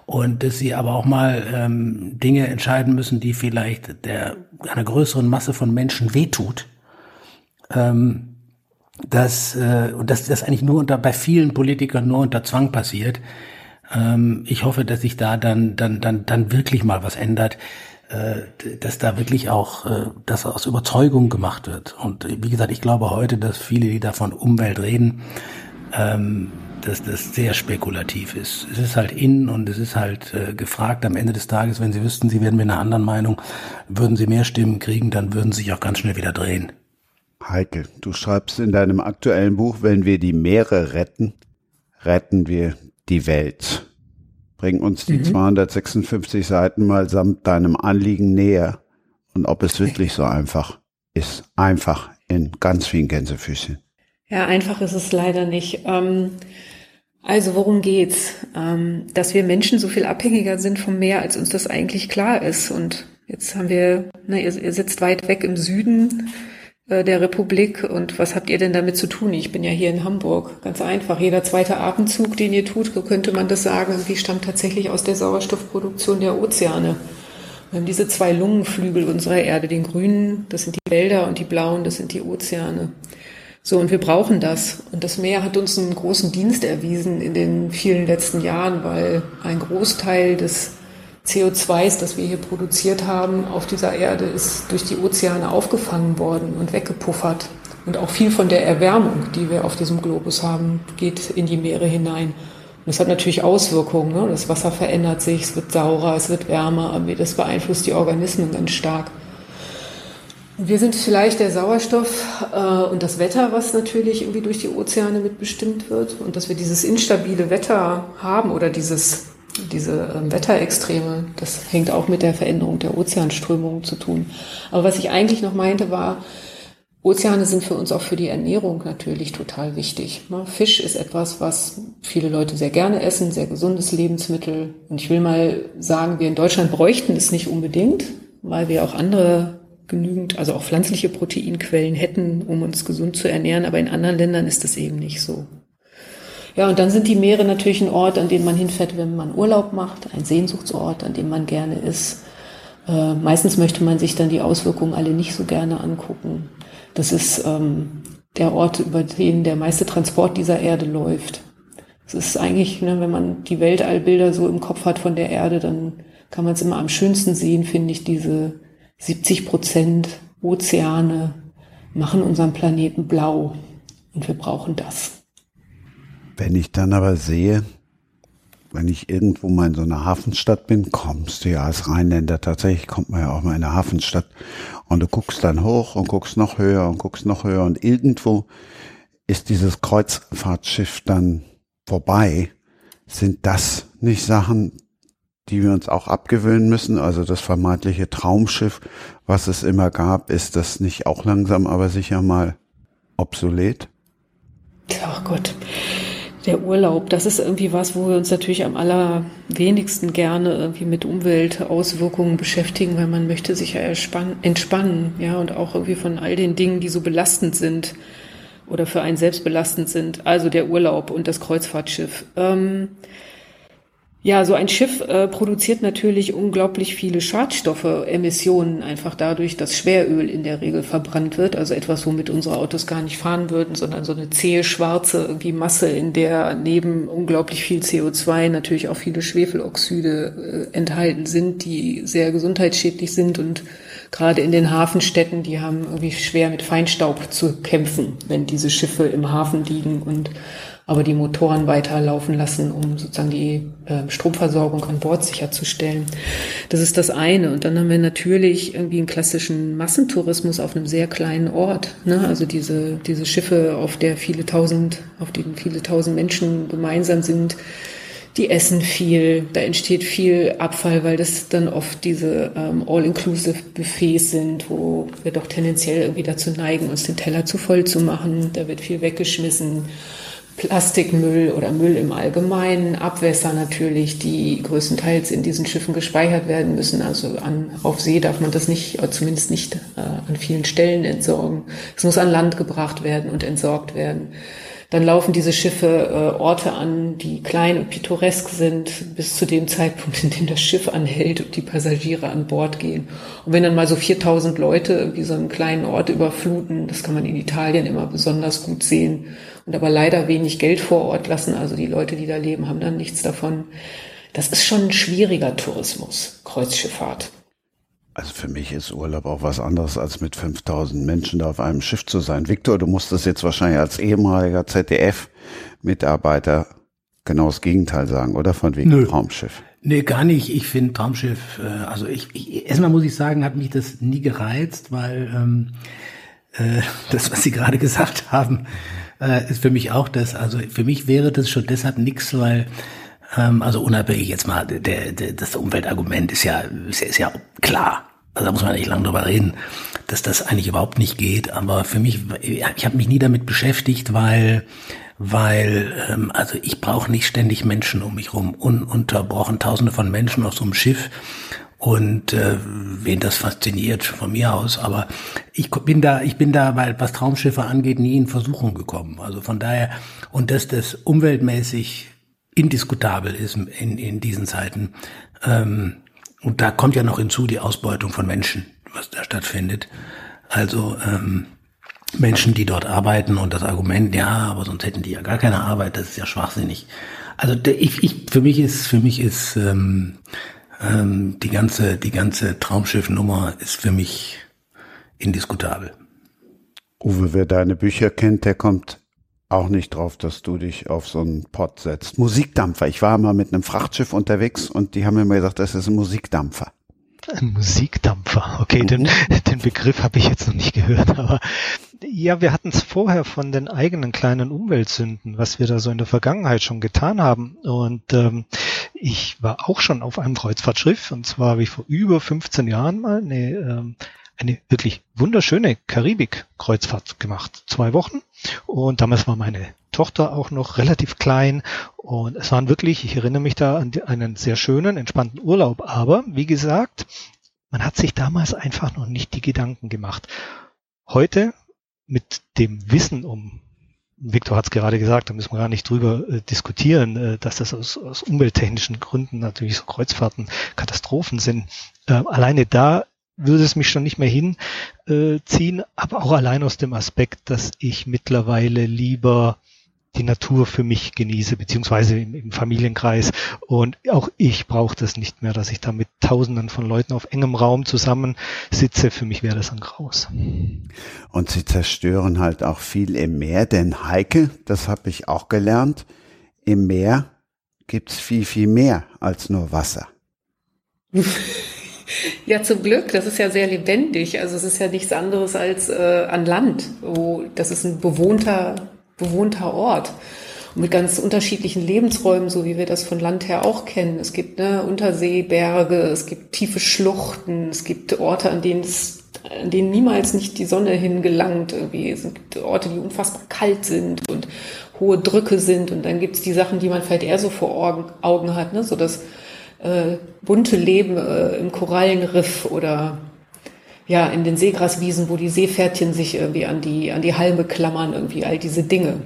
Und dass sie aber auch mal ähm, Dinge entscheiden müssen, die vielleicht der, einer größeren Masse von Menschen wehtut. Ähm, dass, äh, und dass das eigentlich nur unter, bei vielen Politikern nur unter Zwang passiert. Ähm, ich hoffe, dass sich da dann, dann, dann, dann wirklich mal was ändert, äh, dass da wirklich auch äh, das aus Überzeugung gemacht wird. Und wie gesagt, ich glaube heute, dass viele, die da von Umwelt reden, ähm, dass das sehr spekulativ ist. Es ist halt in und es ist halt äh, gefragt am Ende des Tages, wenn sie wüssten, sie wären mit einer anderen Meinung, würden sie mehr Stimmen kriegen, dann würden sie sich auch ganz schnell wieder drehen. Heike, du schreibst in deinem aktuellen Buch, wenn wir die Meere retten, retten wir die Welt. Bring uns die mhm. 256 Seiten mal samt deinem Anliegen näher und ob es wirklich so einfach ist. Einfach in ganz vielen Gänsefüßchen. Ja, einfach ist es leider nicht. Ähm, also worum geht's? Ähm, dass wir Menschen so viel abhängiger sind vom Meer, als uns das eigentlich klar ist. Und jetzt haben wir, na, ihr, ihr sitzt weit weg im Süden der Republik und was habt ihr denn damit zu tun? Ich bin ja hier in Hamburg. Ganz einfach. Jeder zweite Atemzug, den ihr tut, könnte man das sagen, irgendwie stammt tatsächlich aus der Sauerstoffproduktion der Ozeane. Wir haben diese zwei Lungenflügel unserer Erde, den grünen, das sind die Wälder und die blauen, das sind die Ozeane. So, und wir brauchen das. Und das Meer hat uns einen großen Dienst erwiesen in den vielen letzten Jahren, weil ein Großteil des CO2s, das wir hier produziert haben, auf dieser Erde ist durch die Ozeane aufgefangen worden und weggepuffert. Und auch viel von der Erwärmung, die wir auf diesem Globus haben, geht in die Meere hinein. Und das hat natürlich Auswirkungen. Ne? Das Wasser verändert sich, es wird saurer, es wird wärmer, aber das beeinflusst die Organismen ganz stark. Wir sind vielleicht der Sauerstoff äh, und das Wetter, was natürlich irgendwie durch die Ozeane mitbestimmt wird. Und dass wir dieses instabile Wetter haben oder dieses, diese äh, Wetterextreme, das hängt auch mit der Veränderung der Ozeanströmungen zu tun. Aber was ich eigentlich noch meinte, war, Ozeane sind für uns auch für die Ernährung natürlich total wichtig. Ne? Fisch ist etwas, was viele Leute sehr gerne essen, sehr gesundes Lebensmittel. Und ich will mal sagen, wir in Deutschland bräuchten es nicht unbedingt, weil wir auch andere genügend, also auch pflanzliche Proteinquellen hätten, um uns gesund zu ernähren, aber in anderen Ländern ist das eben nicht so. Ja, und dann sind die Meere natürlich ein Ort, an den man hinfährt, wenn man Urlaub macht, ein Sehnsuchtsort, an dem man gerne ist. Äh, meistens möchte man sich dann die Auswirkungen alle nicht so gerne angucken. Das ist ähm, der Ort, über den der meiste Transport dieser Erde läuft. Es ist eigentlich, ne, wenn man die Weltallbilder so im Kopf hat von der Erde, dann kann man es immer am schönsten sehen, finde ich, diese 70 Prozent Ozeane machen unseren Planeten blau und wir brauchen das. Wenn ich dann aber sehe, wenn ich irgendwo mal in so einer Hafenstadt bin, kommst du ja als Rheinländer tatsächlich, kommt man ja auch mal in eine Hafenstadt und du guckst dann hoch und guckst noch höher und guckst noch höher und irgendwo ist dieses Kreuzfahrtschiff dann vorbei. Sind das nicht Sachen, die wir uns auch abgewöhnen müssen. Also das vermeintliche Traumschiff, was es immer gab, ist das nicht auch langsam, aber sicher mal obsolet? Ach Gott, der Urlaub, das ist irgendwie was, wo wir uns natürlich am allerwenigsten gerne irgendwie mit Umweltauswirkungen beschäftigen, weil man möchte sich ja entspannen, ja, und auch irgendwie von all den Dingen, die so belastend sind oder für einen selbst belastend sind. Also der Urlaub und das Kreuzfahrtschiff. Ähm, ja, so ein Schiff äh, produziert natürlich unglaublich viele Schadstoffe, Emissionen, einfach dadurch, dass Schweröl in der Regel verbrannt wird. Also etwas, womit unsere Autos gar nicht fahren würden, sondern so eine zähe, schwarze irgendwie Masse, in der neben unglaublich viel CO2 natürlich auch viele Schwefeloxide äh, enthalten sind, die sehr gesundheitsschädlich sind und gerade in den Hafenstädten, die haben irgendwie schwer mit Feinstaub zu kämpfen, wenn diese Schiffe im Hafen liegen und aber die Motoren weiterlaufen lassen, um sozusagen die äh, Stromversorgung an Bord sicherzustellen. Das ist das eine. Und dann haben wir natürlich irgendwie einen klassischen Massentourismus auf einem sehr kleinen Ort. Ne? Also diese, diese Schiffe, auf der viele tausend, auf denen viele tausend Menschen gemeinsam sind, die essen viel, da entsteht viel Abfall, weil das dann oft diese ähm, All-Inclusive Buffets sind, wo wir doch tendenziell irgendwie dazu neigen, uns den Teller zu voll zu machen. Da wird viel weggeschmissen. Plastikmüll oder Müll im Allgemeinen, Abwässer natürlich, die größtenteils in diesen Schiffen gespeichert werden müssen. Also an, auf See darf man das nicht, zumindest nicht äh, an vielen Stellen entsorgen. Es muss an Land gebracht werden und entsorgt werden. Dann laufen diese Schiffe äh, Orte an, die klein und pittoresk sind, bis zu dem Zeitpunkt, in dem das Schiff anhält und die Passagiere an Bord gehen. Und wenn dann mal so 4000 Leute irgendwie so einen kleinen Ort überfluten, das kann man in Italien immer besonders gut sehen, und aber leider wenig Geld vor Ort lassen. Also die Leute, die da leben, haben dann nichts davon. Das ist schon ein schwieriger Tourismus, Kreuzschifffahrt. Also für mich ist Urlaub auch was anderes, als mit 5000 Menschen da auf einem Schiff zu sein. Viktor, du musst das jetzt wahrscheinlich als ehemaliger ZDF-Mitarbeiter genau das Gegenteil sagen, oder? Von wegen Nö. Traumschiff. Nee, gar nicht. Ich finde Traumschiff, äh, also ich, ich, erstmal muss ich sagen, hat mich das nie gereizt, weil ähm, äh, das, was Sie gerade gesagt haben, äh, ist für mich auch das. Also für mich wäre das schon deshalb nichts, weil also unabhängig jetzt mal, der, der, das Umweltargument ist ja, ist, ist ja klar. Also da muss man nicht lange drüber reden, dass das eigentlich überhaupt nicht geht. Aber für mich, ich habe mich nie damit beschäftigt, weil weil ähm, also ich brauche nicht ständig Menschen um mich rum, ununterbrochen Tausende von Menschen auf so einem Schiff und äh, wen das fasziniert von mir aus. Aber ich bin da, ich bin da, weil was Traumschiffe angeht, nie in Versuchung gekommen. Also von daher und dass das umweltmäßig indiskutabel ist in, in diesen Zeiten. Ähm, und da kommt ja noch hinzu die Ausbeutung von Menschen, was da stattfindet. Also ähm, Menschen, die dort arbeiten und das Argument, ja, aber sonst hätten die ja gar keine Arbeit, das ist ja schwachsinnig. Also ich, ich für mich ist für mich ist ähm, ähm, die ganze die ganze Traumschiffnummer ist für mich indiskutabel. Uwe, wer deine Bücher kennt, der kommt auch nicht drauf, dass du dich auf so einen Pott setzt. Musikdampfer. Ich war mal mit einem Frachtschiff unterwegs und die haben mir immer gesagt, das ist ein Musikdampfer. Ein Musikdampfer. Okay, den, den Begriff habe ich jetzt noch nicht gehört, aber ja, wir hatten es vorher von den eigenen kleinen Umweltsünden, was wir da so in der Vergangenheit schon getan haben. Und ähm, ich war auch schon auf einem Kreuzfahrtschiff und zwar habe ich vor über 15 Jahren mal eine ähm, eine wirklich wunderschöne Karibik-Kreuzfahrt gemacht. Zwei Wochen. Und damals war meine Tochter auch noch relativ klein. Und es waren wirklich, ich erinnere mich da an einen sehr schönen, entspannten Urlaub. Aber wie gesagt, man hat sich damals einfach noch nicht die Gedanken gemacht. Heute mit dem Wissen um Victor hat es gerade gesagt, da müssen wir gar nicht drüber äh, diskutieren, äh, dass das aus, aus umwelttechnischen Gründen natürlich so Kreuzfahrten Katastrophen sind. Äh, alleine da würde es mich schon nicht mehr hinziehen, aber auch allein aus dem Aspekt, dass ich mittlerweile lieber die Natur für mich genieße, beziehungsweise im, im Familienkreis. Und auch ich brauche das nicht mehr, dass ich da mit Tausenden von Leuten auf engem Raum zusammensitze. Für mich wäre das ein Graus. Und sie zerstören halt auch viel im Meer, denn Heike, das habe ich auch gelernt, im Meer gibt's viel, viel mehr als nur Wasser. Ja, zum Glück. Das ist ja sehr lebendig. Also es ist ja nichts anderes als äh, an Land. Wo, das ist ein bewohnter, bewohnter Ort. Und mit ganz unterschiedlichen Lebensräumen, so wie wir das von Land her auch kennen. Es gibt ne, Unterseeberge, es gibt tiefe Schluchten, es gibt Orte, an denen es an denen niemals nicht die Sonne hingelangt. Irgendwie. Es gibt Orte, die unfassbar kalt sind und hohe Drücke sind. Und dann gibt es die Sachen, die man vielleicht eher so vor Augen hat, ne? so dass äh, bunte Leben äh, im Korallenriff oder ja, in den Seegraswiesen, wo die Seepferdchen sich irgendwie an die, an die Halme klammern, irgendwie all diese Dinge.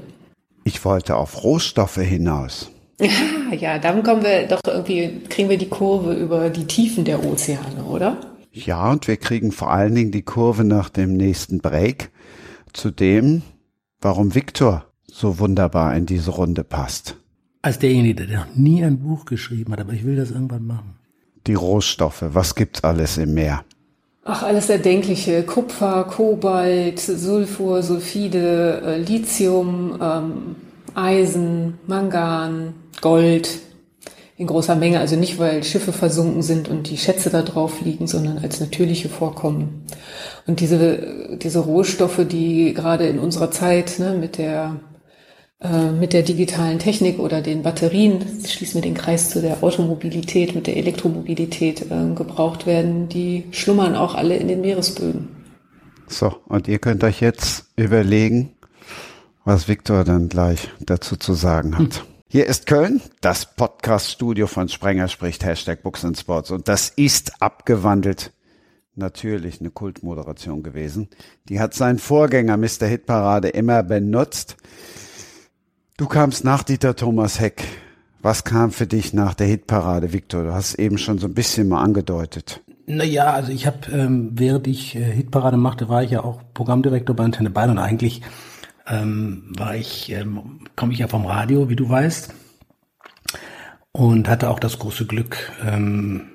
Ich wollte auf Rohstoffe hinaus. Ja, ja, dann kommen wir doch irgendwie, kriegen wir die Kurve über die Tiefen der Ozeane, oder? Ja, und wir kriegen vor allen Dingen die Kurve nach dem nächsten Break zu dem, warum Viktor so wunderbar in diese Runde passt als derjenige, der noch nie ein Buch geschrieben hat, aber ich will das irgendwann machen. Die Rohstoffe, was gibt's alles im Meer? Ach, alles Erdenkliche. Kupfer, Kobalt, Sulfur, Sulfide, äh, Lithium, ähm, Eisen, Mangan, Gold in großer Menge. Also nicht, weil Schiffe versunken sind und die Schätze da drauf liegen, sondern als natürliche Vorkommen. Und diese, diese Rohstoffe, die gerade in unserer Zeit ne, mit der äh, mit der digitalen Technik oder den Batterien, schließen wir den Kreis zu der Automobilität, mit der Elektromobilität äh, gebraucht werden, die schlummern auch alle in den Meeresböden. So, und ihr könnt euch jetzt überlegen, was Viktor dann gleich dazu zu sagen hat. Hm. Hier ist Köln, das Podcast-Studio von Sprenger spricht, Hashtag Books and Sports. Und das ist abgewandelt natürlich eine Kultmoderation gewesen. Die hat sein Vorgänger Mr. Hitparade immer benutzt. Du kamst nach Dieter Thomas Heck. Was kam für dich nach der Hitparade, Victor? Du hast eben schon so ein bisschen mal angedeutet. Naja, also ich habe, ähm, während ich äh, Hitparade machte, war ich ja auch Programmdirektor bei Antenne Bayern und eigentlich ähm, war ich, ähm, komme ich ja vom Radio, wie du weißt, und hatte auch das große Glück, ähm,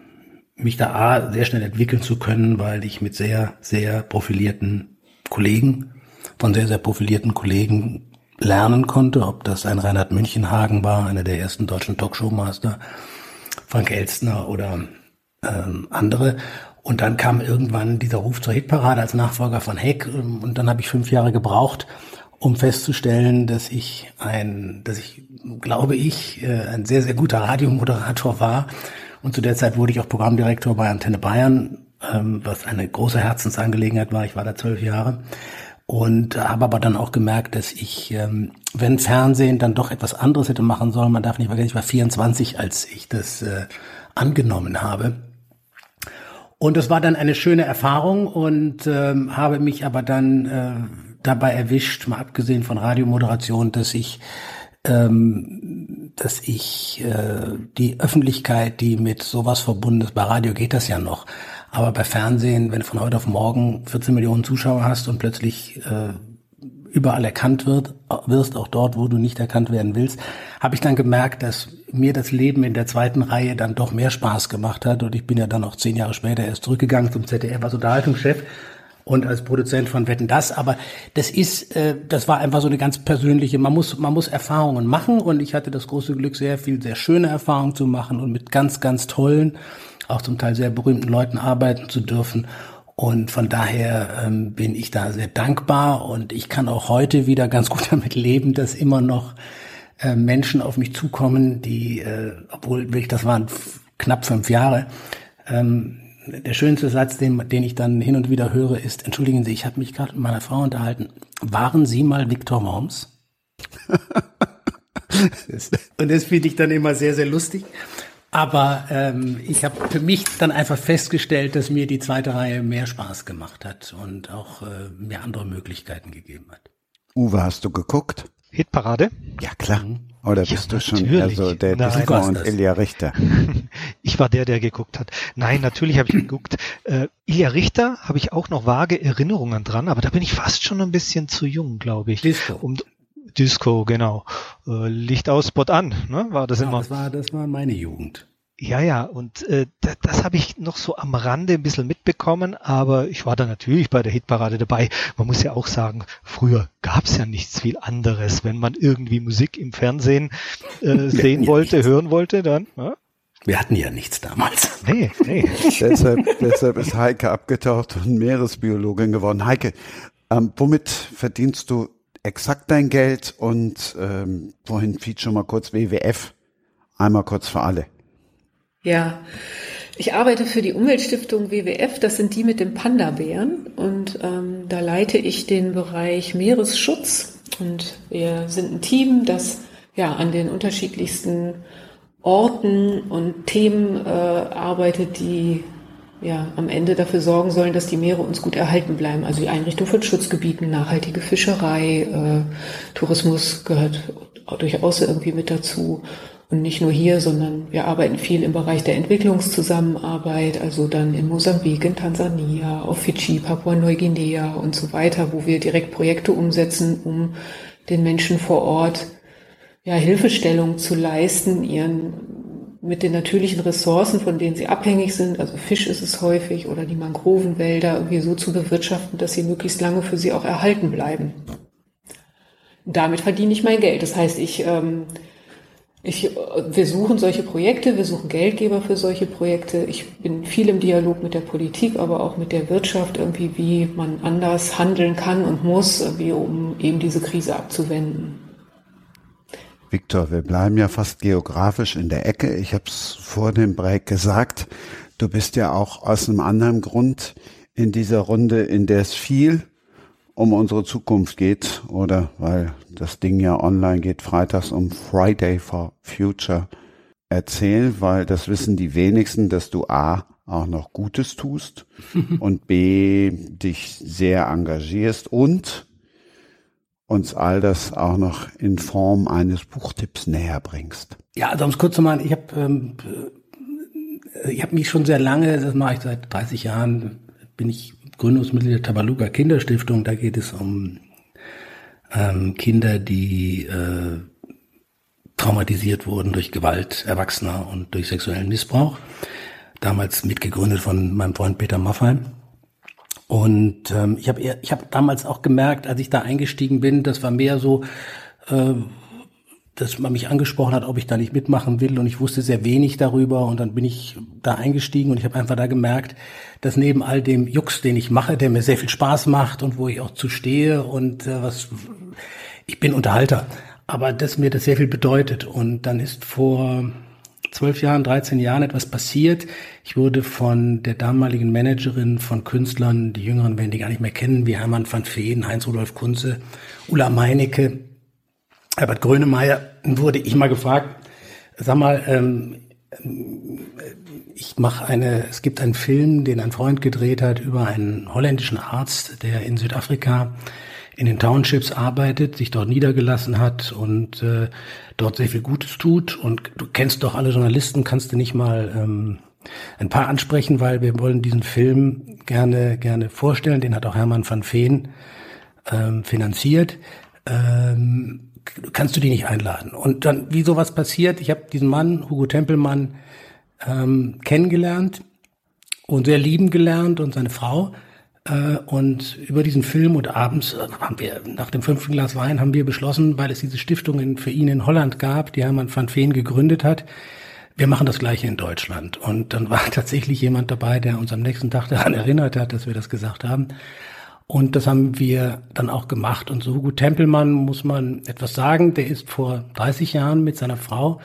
mich da A, sehr schnell entwickeln zu können, weil ich mit sehr, sehr profilierten Kollegen, von sehr, sehr profilierten Kollegen lernen konnte, ob das ein Reinhard Münchenhagen war, einer der ersten deutschen Talkshow-Master, Frank Elstner oder ähm, andere. Und dann kam irgendwann dieser Ruf zur Hitparade als Nachfolger von Heck und dann habe ich fünf Jahre gebraucht, um festzustellen, dass ich ein, dass ich, glaube ich, äh, ein sehr, sehr guter Radiomoderator war. Und zu der Zeit wurde ich auch Programmdirektor bei Antenne Bayern, ähm, was eine große Herzensangelegenheit war. Ich war da zwölf Jahre und habe aber dann auch gemerkt, dass ich, ähm, wenn Fernsehen dann doch etwas anderes hätte machen sollen, man darf nicht vergessen, ich war 24, als ich das äh, angenommen habe. Und es war dann eine schöne Erfahrung und ähm, habe mich aber dann äh, dabei erwischt, mal abgesehen von Radiomoderation, dass ich ähm, dass ich äh, die Öffentlichkeit, die mit sowas verbunden ist, bei Radio geht das ja noch, aber bei Fernsehen, wenn du von heute auf morgen 14 Millionen Zuschauer hast und plötzlich äh, überall erkannt wird, wirst, auch dort, wo du nicht erkannt werden willst, habe ich dann gemerkt, dass mir das Leben in der zweiten Reihe dann doch mehr Spaß gemacht hat. Und ich bin ja dann noch zehn Jahre später erst zurückgegangen zum ZDF als Unterhaltungschef und als Produzent von Wetten das. Aber das ist, äh, das war einfach so eine ganz persönliche. Man muss, man muss Erfahrungen machen und ich hatte das große Glück, sehr viel, sehr schöne Erfahrungen zu machen und mit ganz, ganz tollen auch zum Teil sehr berühmten Leuten arbeiten zu dürfen. Und von daher ähm, bin ich da sehr dankbar und ich kann auch heute wieder ganz gut damit leben, dass immer noch äh, Menschen auf mich zukommen, die, äh, obwohl wirklich das waren knapp fünf Jahre, ähm, der schönste Satz, den, den ich dann hin und wieder höre, ist, entschuldigen Sie, ich habe mich gerade mit meiner Frau unterhalten. Waren Sie mal Viktor Worms? und das finde ich dann immer sehr, sehr lustig. Aber ähm, ich habe für mich dann einfach festgestellt, dass mir die zweite Reihe mehr Spaß gemacht hat und auch äh, mir andere Möglichkeiten gegeben hat. Uwe, hast du geguckt? Hitparade? Ja, klar. Mhm. Oder ja, bist du schon also der Disco und Ilja Richter? ich war der, der geguckt hat. Nein, natürlich habe ich geguckt. Äh, Ilja Richter habe ich auch noch vage Erinnerungen dran, aber da bin ich fast schon ein bisschen zu jung, glaube ich. Disco. Um, Disco, genau. Äh, Licht aus, Spot an, ne? War das ja, immer? Das war, das war meine Jugend. Ja, ja, und äh, das, das habe ich noch so am Rande ein bisschen mitbekommen, aber ich war da natürlich bei der Hitparade dabei. Man muss ja auch sagen, früher gab's ja nichts viel anderes. Wenn man irgendwie Musik im Fernsehen äh, sehen ja wollte, nichts. hören wollte, dann. Ja? Wir hatten ja nichts damals. Nee, nee. deshalb, deshalb ist Heike abgetaucht und Meeresbiologin geworden. Heike, ähm, womit verdienst du exakt dein Geld und ähm, vorhin fiel schon mal kurz WWF. Einmal kurz für alle. Ja, ich arbeite für die Umweltstiftung WWF, das sind die mit dem Panda-Bären und ähm, da leite ich den Bereich Meeresschutz und wir sind ein Team, das ja an den unterschiedlichsten Orten und Themen äh, arbeitet, die ja, am Ende dafür sorgen sollen, dass die Meere uns gut erhalten bleiben. Also die Einrichtung von Schutzgebieten, nachhaltige Fischerei, äh, Tourismus gehört durchaus irgendwie mit dazu. Und nicht nur hier, sondern wir arbeiten viel im Bereich der Entwicklungszusammenarbeit, also dann in Mosambik, in Tansania, auf Fidschi, Papua-Neuguinea und so weiter, wo wir direkt Projekte umsetzen, um den Menschen vor Ort ja, Hilfestellung zu leisten, ihren mit den natürlichen Ressourcen, von denen sie abhängig sind, also Fisch ist es häufig oder die Mangrovenwälder irgendwie so zu bewirtschaften, dass sie möglichst lange für sie auch erhalten bleiben. Damit verdiene ich mein Geld. Das heißt, ich, ähm, ich, wir suchen solche Projekte, wir suchen Geldgeber für solche Projekte. Ich bin viel im Dialog mit der Politik, aber auch mit der Wirtschaft, irgendwie, wie man anders handeln kann und muss, irgendwie, um eben diese Krise abzuwenden. Viktor, wir bleiben ja fast geografisch in der Ecke. Ich habe es vor dem Break gesagt. Du bist ja auch aus einem anderen Grund in dieser Runde, in der es viel um unsere Zukunft geht oder weil das Ding ja online geht, freitags um Friday for Future erzähl, weil das wissen die wenigsten, dass du A auch noch Gutes tust und B dich sehr engagierst und uns all das auch noch in Form eines Buchtipps näher bringst. Ja, also um es kurz zu machen, ich habe ähm, äh, ich habe mich schon sehr lange, das mache ich seit 30 Jahren, bin ich Gründungsmitglied der Tabaluga Kinderstiftung. Da geht es um ähm, Kinder, die äh, traumatisiert wurden durch Gewalt Erwachsener und durch sexuellen Missbrauch. Damals mitgegründet von meinem Freund Peter Maffay. Und ähm, ich habe ich hab damals auch gemerkt, als ich da eingestiegen bin, das war mehr so, äh, dass man mich angesprochen hat, ob ich da nicht mitmachen will. Und ich wusste sehr wenig darüber. Und dann bin ich da eingestiegen und ich habe einfach da gemerkt, dass neben all dem Jux, den ich mache, der mir sehr viel Spaß macht und wo ich auch zu stehe und äh, was ich bin Unterhalter, aber dass mir das sehr viel bedeutet. Und dann ist vor zwölf Jahren, 13 Jahren etwas passiert. Ich wurde von der damaligen Managerin von Künstlern, die Jüngeren werden die gar nicht mehr kennen, wie Hermann van Veen, Heinz-Rudolf Kunze, Ulla Meinecke, Herbert Grönemeyer, wurde ich mal gefragt, sag mal, ähm, ich mache eine, es gibt einen Film, den ein Freund gedreht hat über einen holländischen Arzt, der in Südafrika in den Townships arbeitet, sich dort niedergelassen hat und äh, dort sehr viel Gutes tut. Und du kennst doch alle Journalisten, kannst du nicht mal ähm, ein paar ansprechen, weil wir wollen diesen Film gerne gerne vorstellen. Den hat auch Hermann van Veen ähm, finanziert. Ähm, kannst du die nicht einladen? Und dann, wie sowas passiert, ich habe diesen Mann, Hugo Tempelmann, ähm, kennengelernt und sehr lieben gelernt und seine Frau. Äh, und über diesen Film und abends äh, haben wir, nach dem fünften Glas Wein, haben wir beschlossen, weil es diese Stiftung in, für ihn in Holland gab, die Hermann van Veen gegründet hat, wir machen das Gleiche in Deutschland. Und dann war tatsächlich jemand dabei, der uns am nächsten Tag daran erinnert hat, dass wir das gesagt haben. Und das haben wir dann auch gemacht. Und so Hugo Tempelmann muss man etwas sagen, der ist vor 30 Jahren mit seiner Frau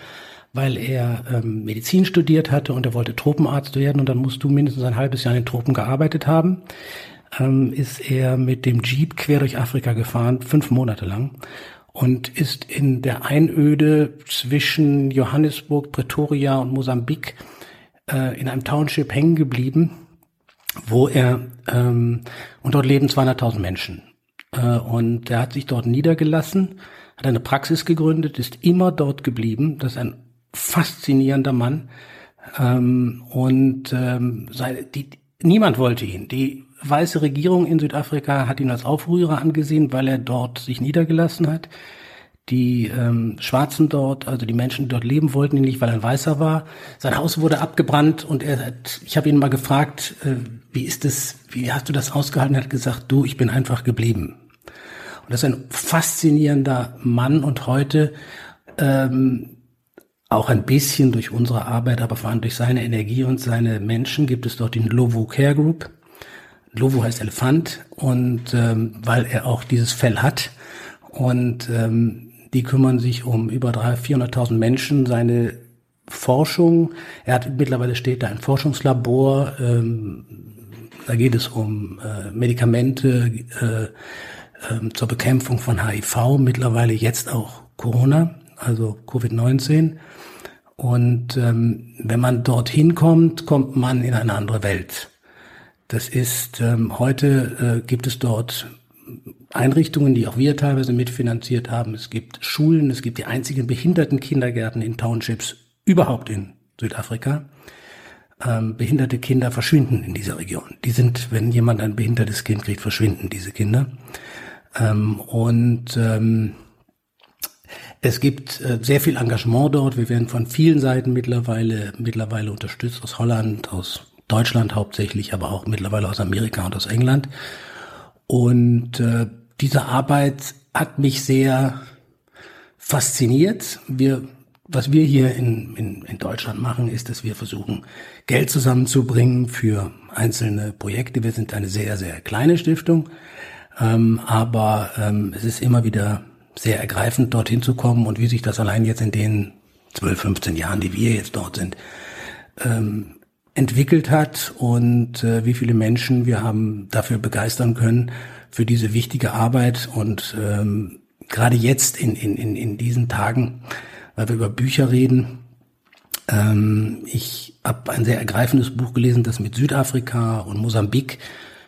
weil er ähm, Medizin studiert hatte und er wollte Tropenarzt werden und dann musst du mindestens ein halbes Jahr in den Tropen gearbeitet haben, ähm, ist er mit dem Jeep quer durch Afrika gefahren, fünf Monate lang und ist in der Einöde zwischen Johannesburg, Pretoria und Mosambik äh, in einem Township hängen geblieben, wo er ähm, und dort leben 200.000 Menschen. Äh, und er hat sich dort niedergelassen, hat eine Praxis gegründet, ist immer dort geblieben. Das ist ein faszinierender Mann. Ähm, und ähm, seine, die, niemand wollte ihn. Die weiße Regierung in Südafrika hat ihn als Aufrührer angesehen, weil er dort sich niedergelassen hat. Die ähm, Schwarzen dort, also die Menschen, die dort leben, wollten ihn nicht, weil er ein Weißer war. Sein Haus wurde abgebrannt und er hat, ich habe ihn mal gefragt, äh, wie ist es, wie hast du das ausgehalten? Er hat gesagt, du, ich bin einfach geblieben. Und das ist ein faszinierender Mann und heute ähm, auch ein bisschen durch unsere Arbeit, aber vor allem durch seine Energie und seine Menschen gibt es dort den Lovo Care Group. Lovo heißt Elefant und ähm, weil er auch dieses Fell hat und ähm, die kümmern sich um über 400.000 Menschen. Seine Forschung, er hat mittlerweile steht da ein Forschungslabor, ähm, da geht es um äh, Medikamente äh, äh, zur Bekämpfung von HIV, mittlerweile jetzt auch Corona, also Covid-19. Und ähm, wenn man dorthin kommt, kommt man in eine andere Welt. Das ist, ähm, heute äh, gibt es dort Einrichtungen, die auch wir teilweise mitfinanziert haben. Es gibt Schulen, es gibt die einzigen Behindertenkindergärten in Townships überhaupt in Südafrika. Ähm, behinderte Kinder verschwinden in dieser Region. Die sind, wenn jemand ein behindertes Kind kriegt, verschwinden diese Kinder. Ähm, und ähm, es gibt äh, sehr viel Engagement dort. Wir werden von vielen Seiten mittlerweile, mittlerweile unterstützt, aus Holland, aus Deutschland hauptsächlich, aber auch mittlerweile aus Amerika und aus England. Und äh, diese Arbeit hat mich sehr fasziniert. Wir, was wir hier in, in, in Deutschland machen, ist, dass wir versuchen, Geld zusammenzubringen für einzelne Projekte. Wir sind eine sehr, sehr kleine Stiftung, ähm, aber ähm, es ist immer wieder sehr ergreifend, dorthin zu kommen und wie sich das allein jetzt in den 12, 15 Jahren, die wir jetzt dort sind, ähm, entwickelt hat und äh, wie viele Menschen wir haben dafür begeistern können für diese wichtige Arbeit und ähm, gerade jetzt in, in, in, in diesen Tagen, weil wir über Bücher reden, ähm, ich habe ein sehr ergreifendes Buch gelesen, das mit Südafrika und Mosambik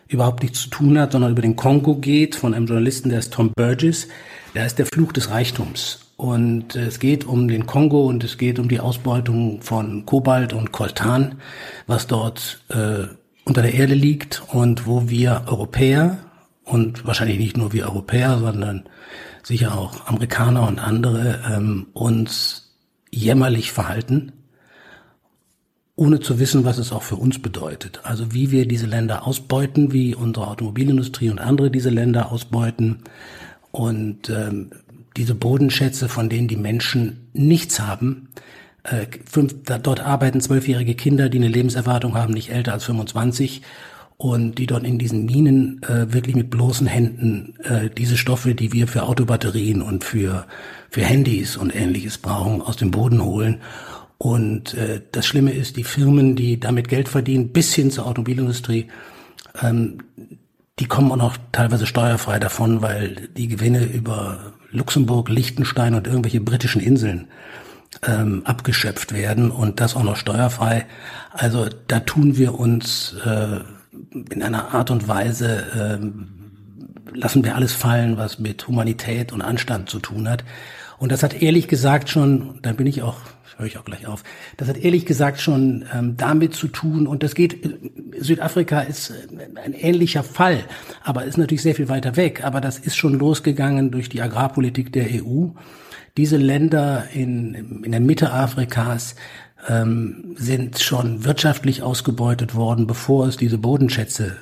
überhaupt nichts zu tun hat, sondern über den Kongo geht, von einem Journalisten, der ist Tom Burgess. Da ist der Fluch des Reichtums. Und es geht um den Kongo und es geht um die Ausbeutung von Kobalt und Coltan, was dort äh, unter der Erde liegt und wo wir Europäer und wahrscheinlich nicht nur wir Europäer, sondern sicher auch Amerikaner und andere ähm, uns jämmerlich verhalten ohne zu wissen, was es auch für uns bedeutet. Also wie wir diese Länder ausbeuten, wie unsere Automobilindustrie und andere diese Länder ausbeuten. Und ähm, diese Bodenschätze, von denen die Menschen nichts haben. Äh, fünf, da, dort arbeiten zwölfjährige Kinder, die eine Lebenserwartung haben, nicht älter als 25 und die dort in diesen Minen äh, wirklich mit bloßen Händen äh, diese Stoffe, die wir für Autobatterien und für, für Handys und ähnliches brauchen, aus dem Boden holen. Und äh, das Schlimme ist, die Firmen, die damit Geld verdienen, bis hin zur Automobilindustrie, ähm, die kommen auch noch teilweise steuerfrei davon, weil die Gewinne über Luxemburg, Liechtenstein und irgendwelche britischen Inseln ähm, abgeschöpft werden und das auch noch steuerfrei. Also da tun wir uns äh, in einer Art und Weise, äh, lassen wir alles fallen, was mit Humanität und Anstand zu tun hat. Und das hat ehrlich gesagt schon, da bin ich auch höre ich auch gleich auf. Das hat ehrlich gesagt schon ähm, damit zu tun, und das geht, Südafrika ist äh, ein ähnlicher Fall, aber ist natürlich sehr viel weiter weg, aber das ist schon losgegangen durch die Agrarpolitik der EU. Diese Länder in, in der Mitte Afrikas ähm, sind schon wirtschaftlich ausgebeutet worden, bevor es diese Bodenschätze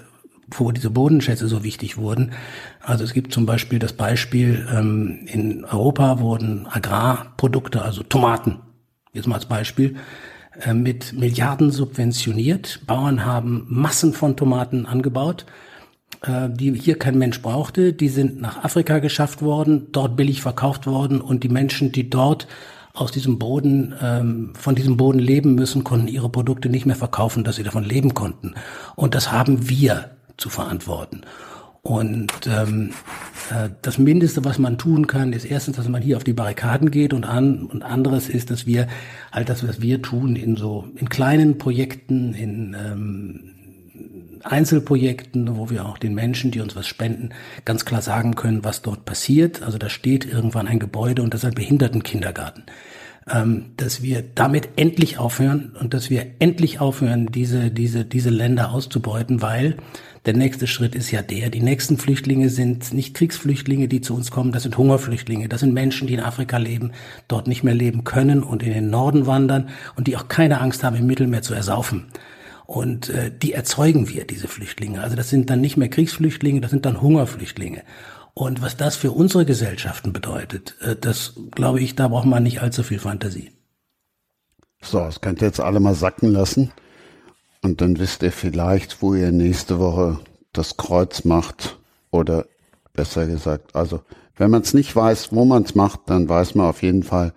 bevor diese Bodenschätze so wichtig wurden. Also es gibt zum Beispiel das Beispiel, ähm, in Europa wurden Agrarprodukte, also Tomaten, jetzt mal als Beispiel, äh, mit Milliarden subventioniert. Bauern haben Massen von Tomaten angebaut, äh, die hier kein Mensch brauchte. Die sind nach Afrika geschafft worden, dort billig verkauft worden und die Menschen, die dort aus diesem Boden, ähm, von diesem Boden leben müssen, konnten ihre Produkte nicht mehr verkaufen, dass sie davon leben konnten. Und das haben wir zu verantworten. Und ähm, äh, das Mindeste, was man tun kann, ist erstens, dass man hier auf die Barrikaden geht und an und anderes ist, dass wir halt das, was wir tun, in so in kleinen Projekten, in ähm, Einzelprojekten, wo wir auch den Menschen, die uns was spenden, ganz klar sagen können, was dort passiert. Also da steht irgendwann ein Gebäude und das ist ein Behindertenkindergarten. Ähm, dass wir damit endlich aufhören und dass wir endlich aufhören, diese, diese, diese Länder auszubeuten, weil der nächste Schritt ist ja der, die nächsten Flüchtlinge sind nicht Kriegsflüchtlinge, die zu uns kommen, das sind Hungerflüchtlinge, das sind Menschen, die in Afrika leben, dort nicht mehr leben können und in den Norden wandern und die auch keine Angst haben, im Mittelmeer zu ersaufen. Und äh, die erzeugen wir, diese Flüchtlinge. Also das sind dann nicht mehr Kriegsflüchtlinge, das sind dann Hungerflüchtlinge. Und was das für unsere Gesellschaften bedeutet, äh, das glaube ich, da braucht man nicht allzu viel Fantasie. So, das könnt ihr jetzt alle mal sacken lassen. Und dann wisst ihr vielleicht, wo ihr nächste Woche das Kreuz macht. Oder besser gesagt, also wenn man es nicht weiß, wo man es macht, dann weiß man auf jeden Fall,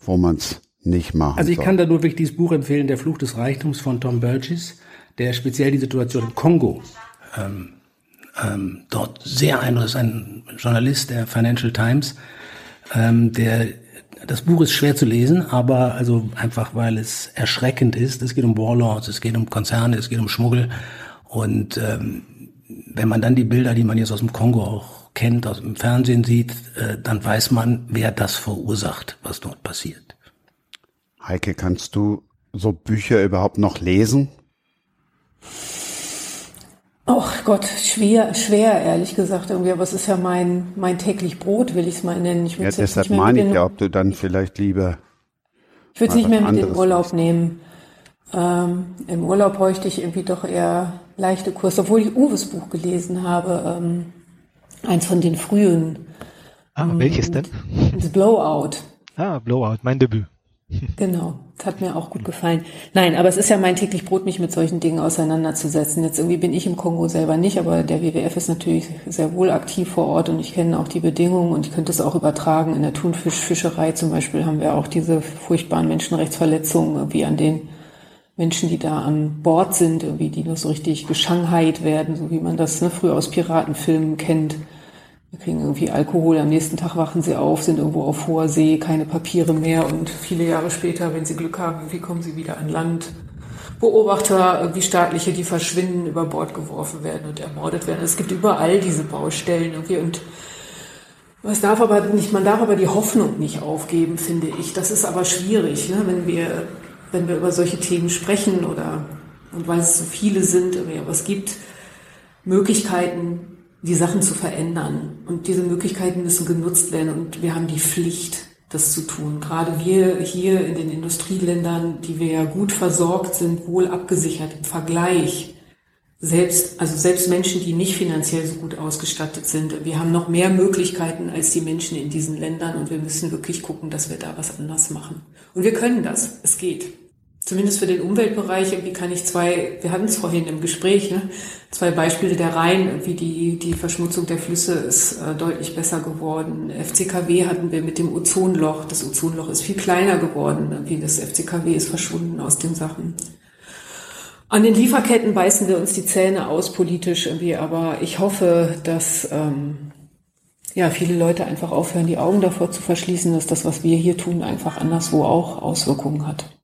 wo man es nicht macht. Also ich soll. kann da nur wirklich dieses Buch empfehlen, Der Fluch des Reichtums von Tom Burgess, der speziell die Situation im Kongo ähm, ähm, dort sehr ein, ist ein Journalist der Financial Times, ähm, der das Buch ist schwer zu lesen, aber also einfach, weil es erschreckend ist. Es geht um Warlords, es geht um Konzerne, es geht um Schmuggel. Und ähm, wenn man dann die Bilder, die man jetzt aus dem Kongo auch kennt, aus dem Fernsehen sieht, äh, dann weiß man, wer das verursacht, was dort passiert. Heike, kannst du so Bücher überhaupt noch lesen? Ach Gott, schwer, schwer, ehrlich gesagt irgendwie. Aber es ist ja mein, mein täglich Brot, will ich es mal nennen. Ich ja, deshalb meine ich ja, ob du dann vielleicht lieber. Ich würde es nicht mehr mit in den Urlaub willst. nehmen. Ähm, Im Urlaub bräuchte ich irgendwie doch eher leichte Kurse, obwohl ich Uwes Buch gelesen habe. Ähm, eins von den frühen. Ah, welches denn? The Blowout. Ah, Blowout, mein Debüt. Genau, das hat mir auch gut gefallen. Nein, aber es ist ja mein täglich Brot, mich mit solchen Dingen auseinanderzusetzen. Jetzt irgendwie bin ich im Kongo selber nicht, aber der WWF ist natürlich sehr wohl aktiv vor Ort und ich kenne auch die Bedingungen und ich könnte es auch übertragen. In der Thunfischfischerei zum Beispiel haben wir auch diese furchtbaren Menschenrechtsverletzungen irgendwie an den Menschen, die da an Bord sind, irgendwie, die nur so richtig geschanghait werden, so wie man das ne, früher aus Piratenfilmen kennt. Wir kriegen irgendwie Alkohol, am nächsten Tag wachen sie auf, sind irgendwo auf hoher See, keine Papiere mehr und viele Jahre später, wenn sie Glück haben, wie kommen sie wieder an Land. Beobachter, irgendwie staatliche, die verschwinden, über Bord geworfen werden und ermordet werden. Es gibt überall diese Baustellen irgendwie und was darf aber nicht, man darf aber die Hoffnung nicht aufgeben, finde ich. Das ist aber schwierig, ne? wenn wir, wenn wir über solche Themen sprechen oder, und weil es so viele sind, aber es gibt Möglichkeiten, die Sachen zu verändern. Und diese Möglichkeiten müssen genutzt werden und wir haben die Pflicht, das zu tun. Gerade wir hier in den Industrieländern, die wir ja gut versorgt sind, wohl abgesichert im Vergleich selbst, also selbst Menschen, die nicht finanziell so gut ausgestattet sind, wir haben noch mehr Möglichkeiten als die Menschen in diesen Ländern und wir müssen wirklich gucken, dass wir da was anders machen. Und wir können das. Es geht. Zumindest für den Umweltbereich, irgendwie kann ich zwei, wir hatten es vorhin im Gespräch, ne, zwei Beispiele der Rhein, wie die, die Verschmutzung der Flüsse ist äh, deutlich besser geworden. FCKW hatten wir mit dem Ozonloch. Das Ozonloch ist viel kleiner geworden. Wie das FCKW ist verschwunden aus den Sachen. An den Lieferketten beißen wir uns die Zähne aus politisch irgendwie, aber ich hoffe, dass ähm, ja viele Leute einfach aufhören, die Augen davor zu verschließen, dass das, was wir hier tun, einfach anderswo auch Auswirkungen hat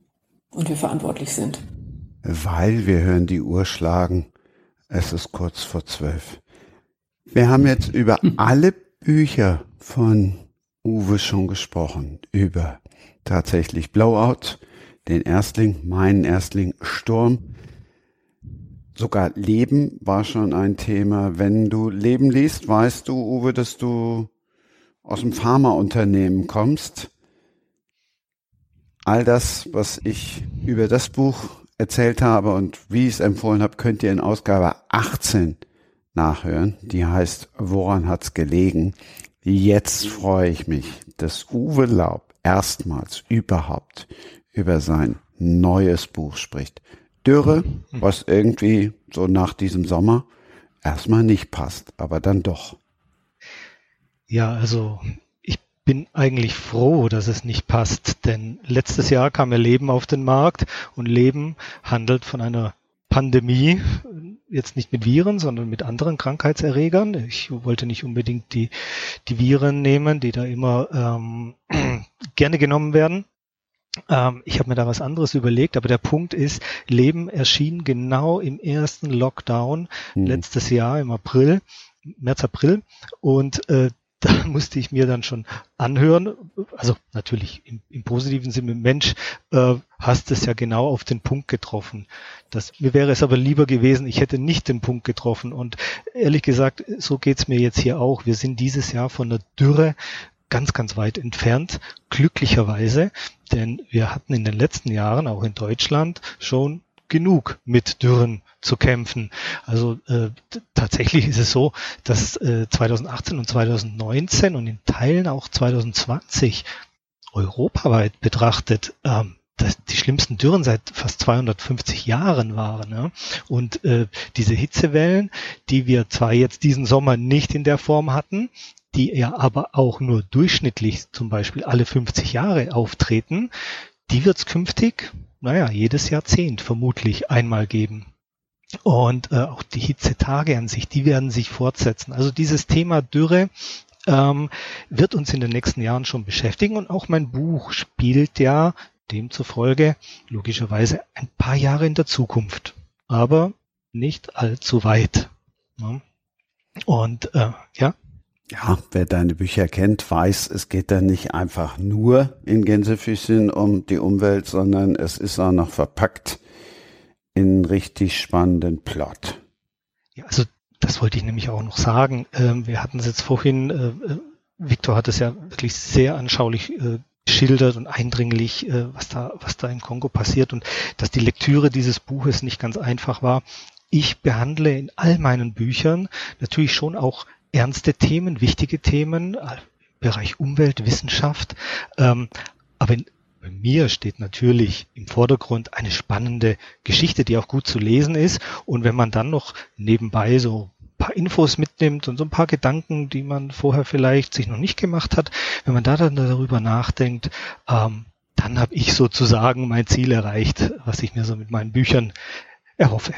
und wir verantwortlich sind. Weil wir hören die Uhr schlagen. Es ist kurz vor zwölf. Wir haben jetzt über alle Bücher von Uwe schon gesprochen. Über tatsächlich Blowout, den Erstling, meinen Erstling Sturm, sogar Leben war schon ein Thema. Wenn du Leben liest, weißt du, Uwe, dass du aus dem Pharmaunternehmen kommst. All das, was ich über das Buch erzählt habe und wie ich es empfohlen habe, könnt ihr in Ausgabe 18 nachhören. Die heißt Woran hat's gelegen? Jetzt freue ich mich, dass Uwe Laub erstmals überhaupt über sein neues Buch spricht. Dürre, was irgendwie so nach diesem Sommer erstmal nicht passt, aber dann doch. Ja, also bin eigentlich froh, dass es nicht passt, denn letztes Jahr kam ja Leben auf den Markt und Leben handelt von einer Pandemie, jetzt nicht mit Viren, sondern mit anderen Krankheitserregern. Ich wollte nicht unbedingt die, die Viren nehmen, die da immer ähm, gerne genommen werden. Ähm, ich habe mir da was anderes überlegt, aber der Punkt ist, Leben erschien genau im ersten Lockdown mhm. letztes Jahr im April, März, April und äh, da musste ich mir dann schon anhören, also natürlich im, im positiven Sinne, Mensch, äh, hast es ja genau auf den Punkt getroffen. Das, mir wäre es aber lieber gewesen, ich hätte nicht den Punkt getroffen. Und ehrlich gesagt, so geht's mir jetzt hier auch. Wir sind dieses Jahr von der Dürre ganz, ganz weit entfernt, glücklicherweise, denn wir hatten in den letzten Jahren auch in Deutschland schon genug mit Dürren zu kämpfen. Also äh, tatsächlich ist es so, dass äh, 2018 und 2019 und in Teilen auch 2020 europaweit betrachtet ähm, dass die schlimmsten Dürren seit fast 250 Jahren waren. Ja? Und äh, diese Hitzewellen, die wir zwar jetzt diesen Sommer nicht in der Form hatten, die ja aber auch nur durchschnittlich zum Beispiel alle 50 Jahre auftreten, die wird es künftig, naja, jedes Jahrzehnt vermutlich einmal geben. Und äh, auch die Hitzetage an sich, die werden sich fortsetzen. Also dieses Thema Dürre ähm, wird uns in den nächsten Jahren schon beschäftigen. Und auch mein Buch spielt ja demzufolge logischerweise ein paar Jahre in der Zukunft, aber nicht allzu weit. Ja. Und äh, ja, ja, wer deine Bücher kennt, weiß, es geht da nicht einfach nur in Gänsefüßchen um die Umwelt, sondern es ist auch noch verpackt in richtig spannenden Plot. Ja, also das wollte ich nämlich auch noch sagen. Ähm, wir hatten es jetzt vorhin, äh, äh, Viktor hat es ja wirklich sehr anschaulich äh, geschildert und eindringlich, was da, was da im Kongo passiert und dass die Lektüre dieses Buches nicht ganz einfach war. Ich behandle in all meinen Büchern natürlich schon auch ernste Themen, wichtige Themen, äh, Bereich Umwelt, Wissenschaft. Ähm, aber bei mir steht natürlich im Vordergrund eine spannende Geschichte, die auch gut zu lesen ist. Und wenn man dann noch nebenbei so ein paar Infos mitnimmt und so ein paar Gedanken, die man vorher vielleicht sich noch nicht gemacht hat, wenn man da dann darüber nachdenkt, ähm, dann habe ich sozusagen mein Ziel erreicht, was ich mir so mit meinen Büchern erhoffe.